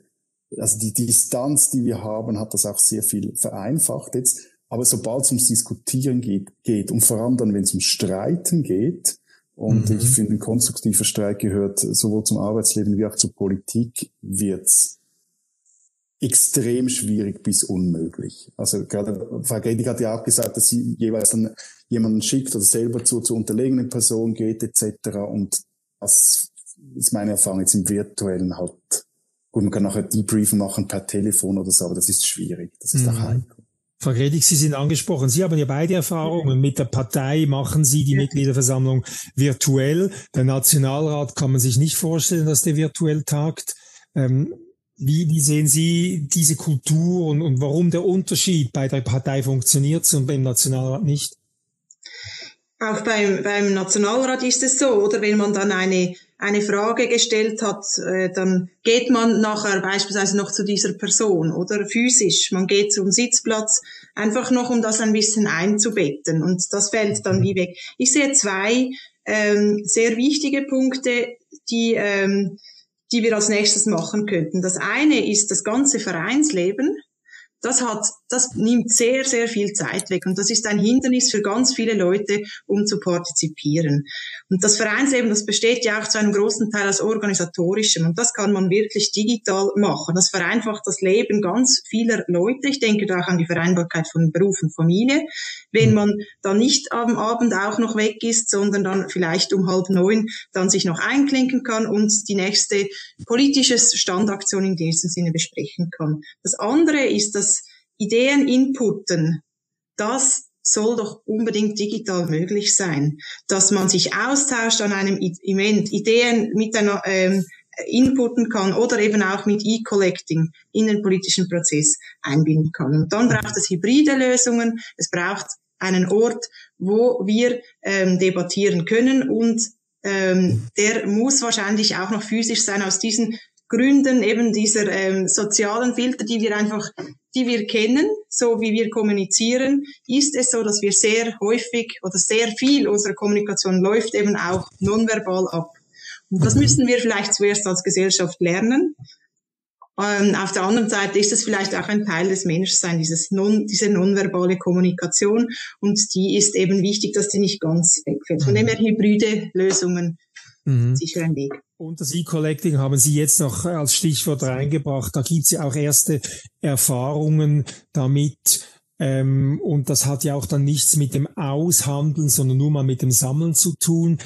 also die Distanz, die wir haben, hat das auch sehr viel vereinfacht jetzt. Aber sobald es ums Diskutieren geht, geht und vor allem dann, wenn es ums Streiten geht, und mhm. ich finde, ein konstruktiver Streit gehört sowohl zum Arbeitsleben wie auch zur Politik, wird's extrem schwierig bis unmöglich. Also gerade Frau Gedig hat ja auch gesagt, dass sie jeweils dann jemanden schickt oder selber zu, zur unterlegenen Person geht etc. Und das ist meine Erfahrung jetzt im virtuellen halt. Gut, man kann nachher Debriefen machen per Telefon oder so, aber das ist schwierig. Das ist mhm. auch heikel. Frau Gredig, Sie sind angesprochen. Sie haben ja beide Erfahrungen. Mit der Partei machen Sie die Mitgliederversammlung virtuell. Der Nationalrat kann man sich nicht vorstellen, dass der virtuell tagt. Ähm, wie, wie sehen Sie diese Kultur und, und warum der Unterschied bei der Partei funktioniert und beim Nationalrat nicht? Auch beim, beim Nationalrat ist es so, oder wenn man dann eine, eine Frage gestellt hat, äh, dann geht man nachher beispielsweise noch zu dieser Person oder physisch. Man geht zum Sitzplatz, einfach noch, um das ein bisschen einzubetten. Und das fällt dann wie weg. Ich sehe zwei ähm, sehr wichtige Punkte, die ähm, die wir als nächstes machen könnten. Das eine ist das ganze Vereinsleben das hat, das nimmt sehr, sehr viel Zeit weg und das ist ein Hindernis für ganz viele Leute, um zu partizipieren. Und das Vereinsleben, das besteht ja auch zu einem großen Teil aus organisatorischem und das kann man wirklich digital machen. Das vereinfacht das Leben ganz vieler Leute. Ich denke da auch an die Vereinbarkeit von Beruf und Familie. Wenn mhm. man dann nicht am Abend auch noch weg ist, sondern dann vielleicht um halb neun dann sich noch einklinken kann und die nächste politische Standaktion in diesem Sinne besprechen kann. Das andere ist, dass Ideen inputten, das soll doch unbedingt digital möglich sein, dass man sich austauscht an einem Event, Ideen mit einer ähm, inputten kann oder eben auch mit E-Collecting in den politischen Prozess einbinden kann. Und dann braucht es hybride Lösungen, es braucht einen Ort, wo wir ähm, debattieren können und ähm, der muss wahrscheinlich auch noch physisch sein aus diesen Gründen eben dieser ähm, sozialen Filter, die wir einfach, die wir kennen, so wie wir kommunizieren, ist es so, dass wir sehr häufig oder sehr viel unserer Kommunikation läuft eben auch nonverbal ab. Und das müssen wir vielleicht zuerst als Gesellschaft lernen. Ähm, auf der anderen Seite ist es vielleicht auch ein Teil des Menschseins, dieses non, diese nonverbale Kommunikation. Und die ist eben wichtig, dass die nicht ganz wegfällt. Von dem her hybride Lösungen mhm. sicher ein Weg. Und das E-Collecting haben Sie jetzt noch als Stichwort reingebracht. Da gibt es ja auch erste Erfahrungen damit. Ähm, und das hat ja auch dann nichts mit dem Aushandeln, sondern nur mal mit dem Sammeln zu tun.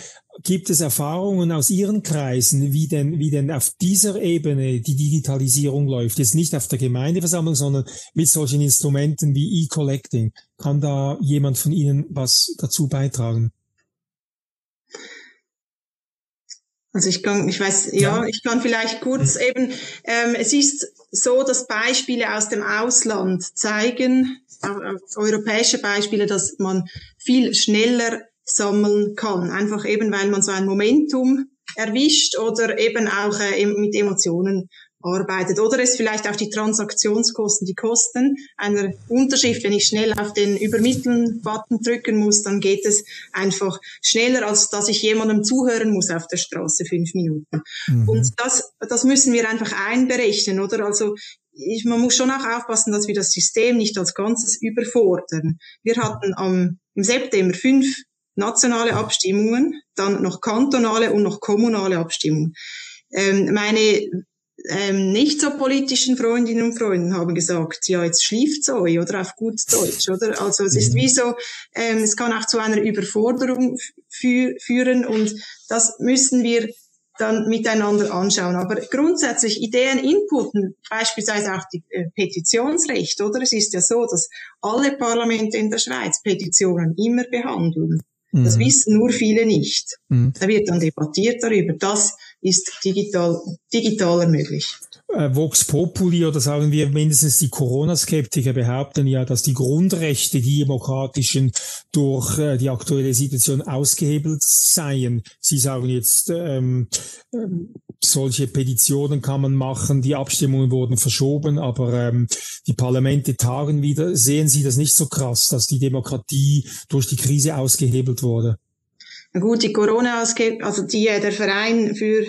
Gibt es Erfahrungen aus Ihren Kreisen, wie denn, wie denn auf dieser Ebene die Digitalisierung läuft? Jetzt nicht auf der Gemeindeversammlung, sondern mit solchen Instrumenten wie E-Collecting. Kann da jemand von Ihnen was dazu beitragen? Also ich kann, ich weiß, ja, ich kann vielleicht kurz mhm. eben, ähm, es ist so, dass Beispiele aus dem Ausland zeigen, äh, europäische Beispiele, dass man viel schneller sammeln kann. Einfach eben, weil man so ein Momentum erwischt oder eben auch äh, mit Emotionen arbeitet. Oder es vielleicht auch die Transaktionskosten, die Kosten einer Unterschrift. Wenn ich schnell auf den Übermitteln-Button drücken muss, dann geht es einfach schneller, als dass ich jemandem zuhören muss auf der Straße fünf Minuten. Mhm. Und das, das müssen wir einfach einberechnen, oder? Also ich, man muss schon auch aufpassen, dass wir das System nicht als Ganzes überfordern. Wir hatten am, im September fünf nationale Abstimmungen, dann noch kantonale und noch kommunale Abstimmungen. Ähm, meine ähm, nicht so politischen Freundinnen und Freunden haben gesagt, ja, jetzt schläft's euch, oder auf gut Deutsch, oder? Also es ist mhm. wie so, ähm, es kann auch zu einer Überforderung fü führen und das müssen wir dann miteinander anschauen. Aber grundsätzlich Ideen inputen, beispielsweise auch die äh, Petitionsrecht, oder? Es ist ja so, dass alle Parlamente in der Schweiz Petitionen immer behandeln. Das mhm. wissen nur viele nicht. Mhm. Da wird dann debattiert darüber. Das ist digital, digitaler möglich. Äh, Vox Populi oder sagen wir mindestens die Corona-Skeptiker behaupten ja, dass die Grundrechte, die demokratischen, durch äh, die aktuelle Situation ausgehebelt seien. Sie sagen jetzt, ähm, ähm, solche Petitionen kann man machen, die Abstimmungen wurden verschoben, aber ähm, die Parlamente tagen wieder. Sehen Sie das nicht so krass, dass die Demokratie durch die Krise ausgehebelt wurde? Gut, die Corona, also die, äh, der Verein für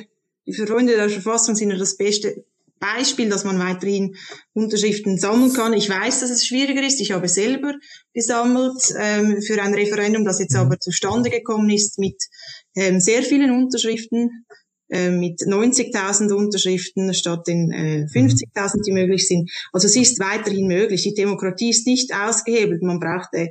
die Freunde der Verfassung sind ja das beste Beispiel, dass man weiterhin Unterschriften sammeln kann. Ich weiß, dass es schwieriger ist. Ich habe selber gesammelt ähm, für ein Referendum, das jetzt mhm. aber zustande gekommen ist mit ähm, sehr vielen Unterschriften, äh, mit 90.000 Unterschriften statt den äh, 50.000, die möglich sind. Also es ist weiterhin möglich. Die Demokratie ist nicht ausgehebelt. Man braucht äh,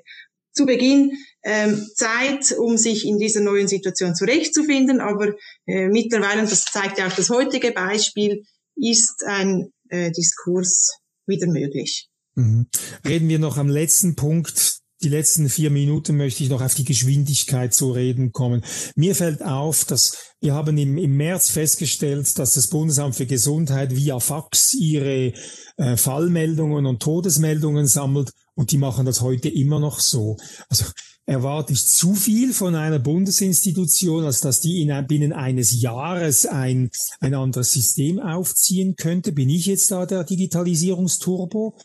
zu Beginn ähm, Zeit, um sich in dieser neuen Situation zurechtzufinden. Aber äh, mittlerweile, und das zeigt ja auch das heutige Beispiel, ist ein äh, Diskurs wieder möglich. Mhm. Reden wir noch am letzten Punkt. Die letzten vier Minuten möchte ich noch auf die Geschwindigkeit zu reden kommen. Mir fällt auf, dass wir haben im, im März festgestellt, dass das Bundesamt für Gesundheit via Fax ihre äh, Fallmeldungen und Todesmeldungen sammelt und die machen das heute immer noch so. Also erwarte ich zu viel von einer Bundesinstitution, als dass die in, binnen eines Jahres ein, ein anderes System aufziehen könnte. Bin ich jetzt da der Digitalisierungsturbo?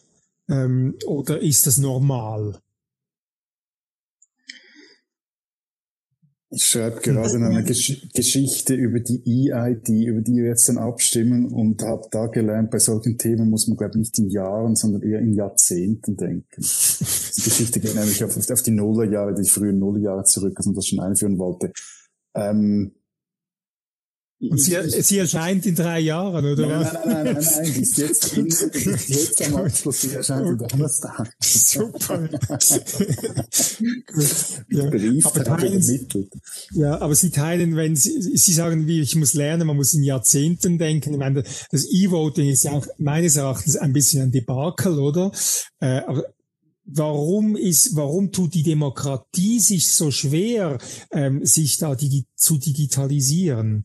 Ähm, oder ist das normal? Ich schreibe gerade eine Gesch Geschichte über die EID, über die wir jetzt dann abstimmen und habe da gelernt, bei solchen Themen muss man, glaube ich, nicht in Jahren, sondern eher in Jahrzehnten denken. Die Geschichte geht nämlich auf, auf die Nullerjahre, die frühen Nullerjahre zurück, als man das schon einführen wollte. Ähm, und sie, sie erscheint in drei Jahren, oder nein, was? Nein, nein, nein, nein, nein, ist jetzt, ist jetzt am Abschluss, die erscheint am Donnerstag. Super. ja. Brief aber teilen, ja, aber Sie teilen, wenn Sie, Sie sagen, wie ich muss lernen, man muss in Jahrzehnten denken. Ich meine, das E-Voting ist ja auch meines Erachtens ein bisschen ein Debakel, oder? Äh, aber warum ist, warum tut die Demokratie sich so schwer, ähm, sich da digi zu digitalisieren?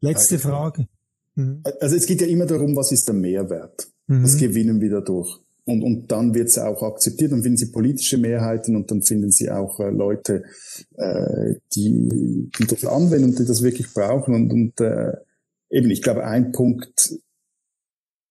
Letzte Frage. Mhm. Also es geht ja immer darum, was ist der Mehrwert? Mhm. Was gewinnen wir dadurch? Und, und dann wird es auch akzeptiert, dann finden sie politische Mehrheiten und dann finden sie auch äh, Leute, äh, die, die das anwenden und die das wirklich brauchen. Und, und äh, eben, ich glaube, ein Punkt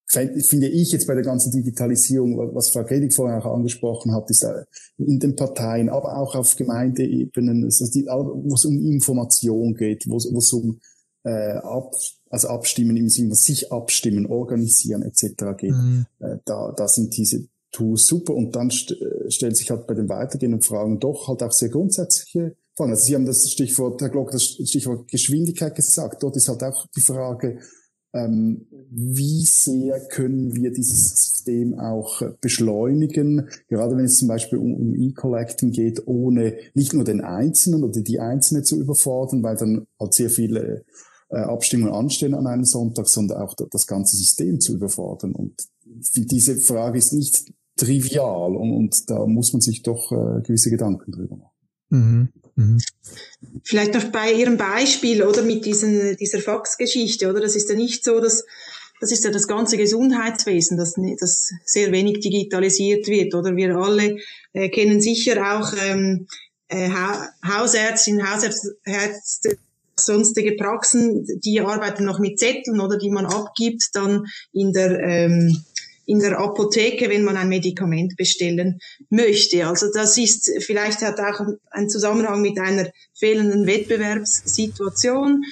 finde ich jetzt bei der ganzen Digitalisierung, was Frau Gredig vorher auch angesprochen hat, ist äh, in den Parteien, aber auch auf Gemeindeebenen, also wo es um Information geht, wo es um äh, ab, also abstimmen im Sinne, sich abstimmen, organisieren etc. geht, mhm. äh, da, da sind diese Tools super und dann st äh, stellt sich halt bei den weitergehenden Fragen doch halt auch sehr grundsätzliche Fragen. Also Sie haben das Stichwort, Herr Glock, das Stichwort Geschwindigkeit gesagt. Dort ist halt auch die Frage, ähm, wie sehr können wir dieses System auch beschleunigen, gerade wenn es zum Beispiel um, um E-Collecting geht, ohne nicht nur den Einzelnen oder die Einzelne zu überfordern, weil dann halt sehr viele äh, Abstimmungen anstehen an einem Sonntag, sondern auch das ganze System zu überfordern. Und diese Frage ist nicht trivial und, und da muss man sich doch äh, gewisse Gedanken drüber machen. Mhm. Mhm. Vielleicht noch bei Ihrem Beispiel, oder mit diesen, dieser Faxgeschichte, oder? Das ist ja nicht so, dass das ist ja das ganze Gesundheitswesen, das, das sehr wenig digitalisiert wird, oder? Wir alle äh, kennen sicher auch ähm, äh, Hausärztinnen, Hausärzte, sonstige Praxen, die arbeiten noch mit Zetteln oder die man abgibt dann in der ähm, in der Apotheke, wenn man ein Medikament bestellen möchte. Also das ist vielleicht hat auch ein Zusammenhang mit einer fehlenden Wettbewerbssituation.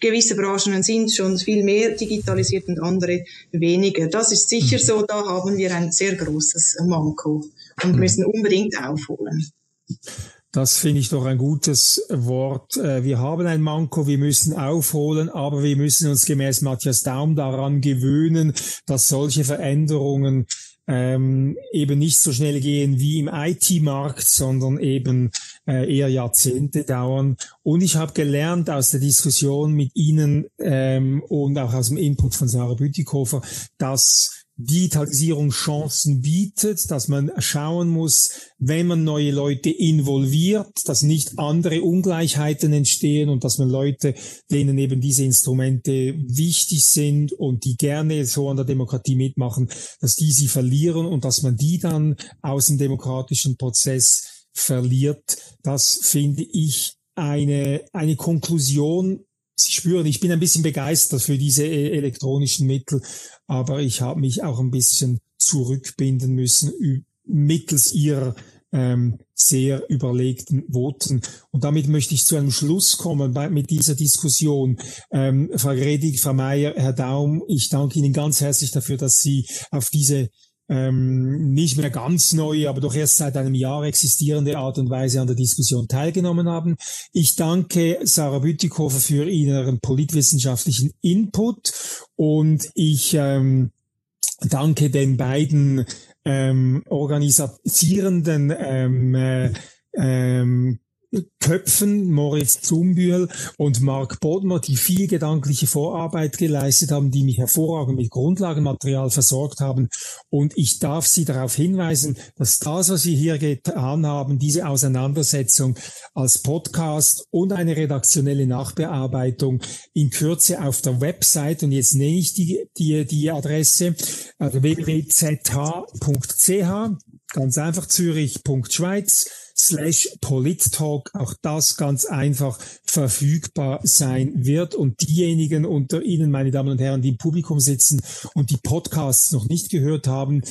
Gewisse Branchen sind schon viel mehr digitalisiert und andere weniger. Das ist sicher mhm. so, da haben wir ein sehr großes Manko und müssen unbedingt aufholen. Das finde ich doch ein gutes Wort. Äh, wir haben ein Manko, wir müssen aufholen, aber wir müssen uns gemäß Matthias Daum daran gewöhnen, dass solche Veränderungen ähm, eben nicht so schnell gehen wie im IT-Markt, sondern eben äh, eher Jahrzehnte dauern. Und ich habe gelernt aus der Diskussion mit Ihnen ähm, und auch aus dem Input von Sarah Bütikofer, dass Digitalisierung Chancen bietet, dass man schauen muss, wenn man neue Leute involviert, dass nicht andere Ungleichheiten entstehen und dass man Leute, denen eben diese Instrumente wichtig sind und die gerne so an der Demokratie mitmachen, dass die sie verlieren und dass man die dann aus dem demokratischen Prozess verliert. Das finde ich eine, eine Konklusion, Sie spüren, ich bin ein bisschen begeistert für diese äh, elektronischen Mittel, aber ich habe mich auch ein bisschen zurückbinden müssen mittels ihrer ähm, sehr überlegten Voten. Und damit möchte ich zu einem Schluss kommen bei, mit dieser Diskussion. Ähm, Frau Gredig, Frau Mayer, Herr Daum, ich danke Ihnen ganz herzlich dafür, dass Sie auf diese ähm, nicht mehr ganz neu, aber doch erst seit einem Jahr existierende Art und Weise an der Diskussion teilgenommen haben. Ich danke Sarah Bütikofer für ihren politwissenschaftlichen Input und ich ähm, danke den beiden ähm, organisierenden ähm, äh, ähm, Köpfen, Moritz Zumbühl und Mark Bodmer, die viel gedankliche Vorarbeit geleistet haben, die mich hervorragend mit Grundlagenmaterial versorgt haben. Und ich darf Sie darauf hinweisen, dass das, was Sie hier getan haben, diese Auseinandersetzung als Podcast und eine redaktionelle Nachbearbeitung in Kürze auf der Website, und jetzt nenne ich die, die, die Adresse, also www.zh.ch, ganz einfach zürich.schweiz, slash Polittalk auch das ganz einfach verfügbar sein wird. Und diejenigen unter Ihnen, meine Damen und Herren, die im Publikum sitzen und die Podcasts noch nicht gehört haben,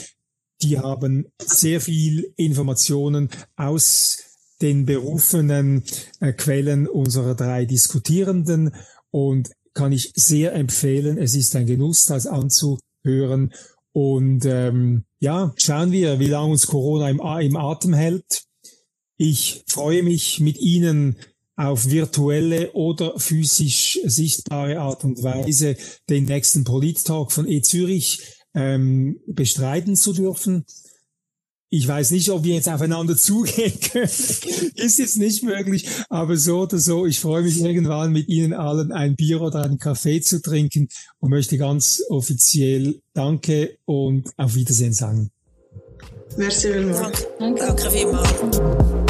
die haben sehr viel Informationen aus den berufenen äh, Quellen unserer drei Diskutierenden und kann ich sehr empfehlen. Es ist ein Genuss, das anzuhören. Und ähm, ja, schauen wir, wie lange uns Corona im, im Atem hält. Ich freue mich mit Ihnen auf virtuelle oder physisch sichtbare Art und Weise den nächsten Polit-Talk von E-Zürich ähm, bestreiten zu dürfen. Ich weiß nicht, ob wir jetzt aufeinander (laughs) zugehen können. Ist jetzt nicht möglich, aber so oder so, ich freue mich irgendwann mit Ihnen allen ein Bier oder einen Kaffee zu trinken und möchte ganz offiziell Danke und auf Wiedersehen sagen. Merci vielmals. Danke, Danke vielmals.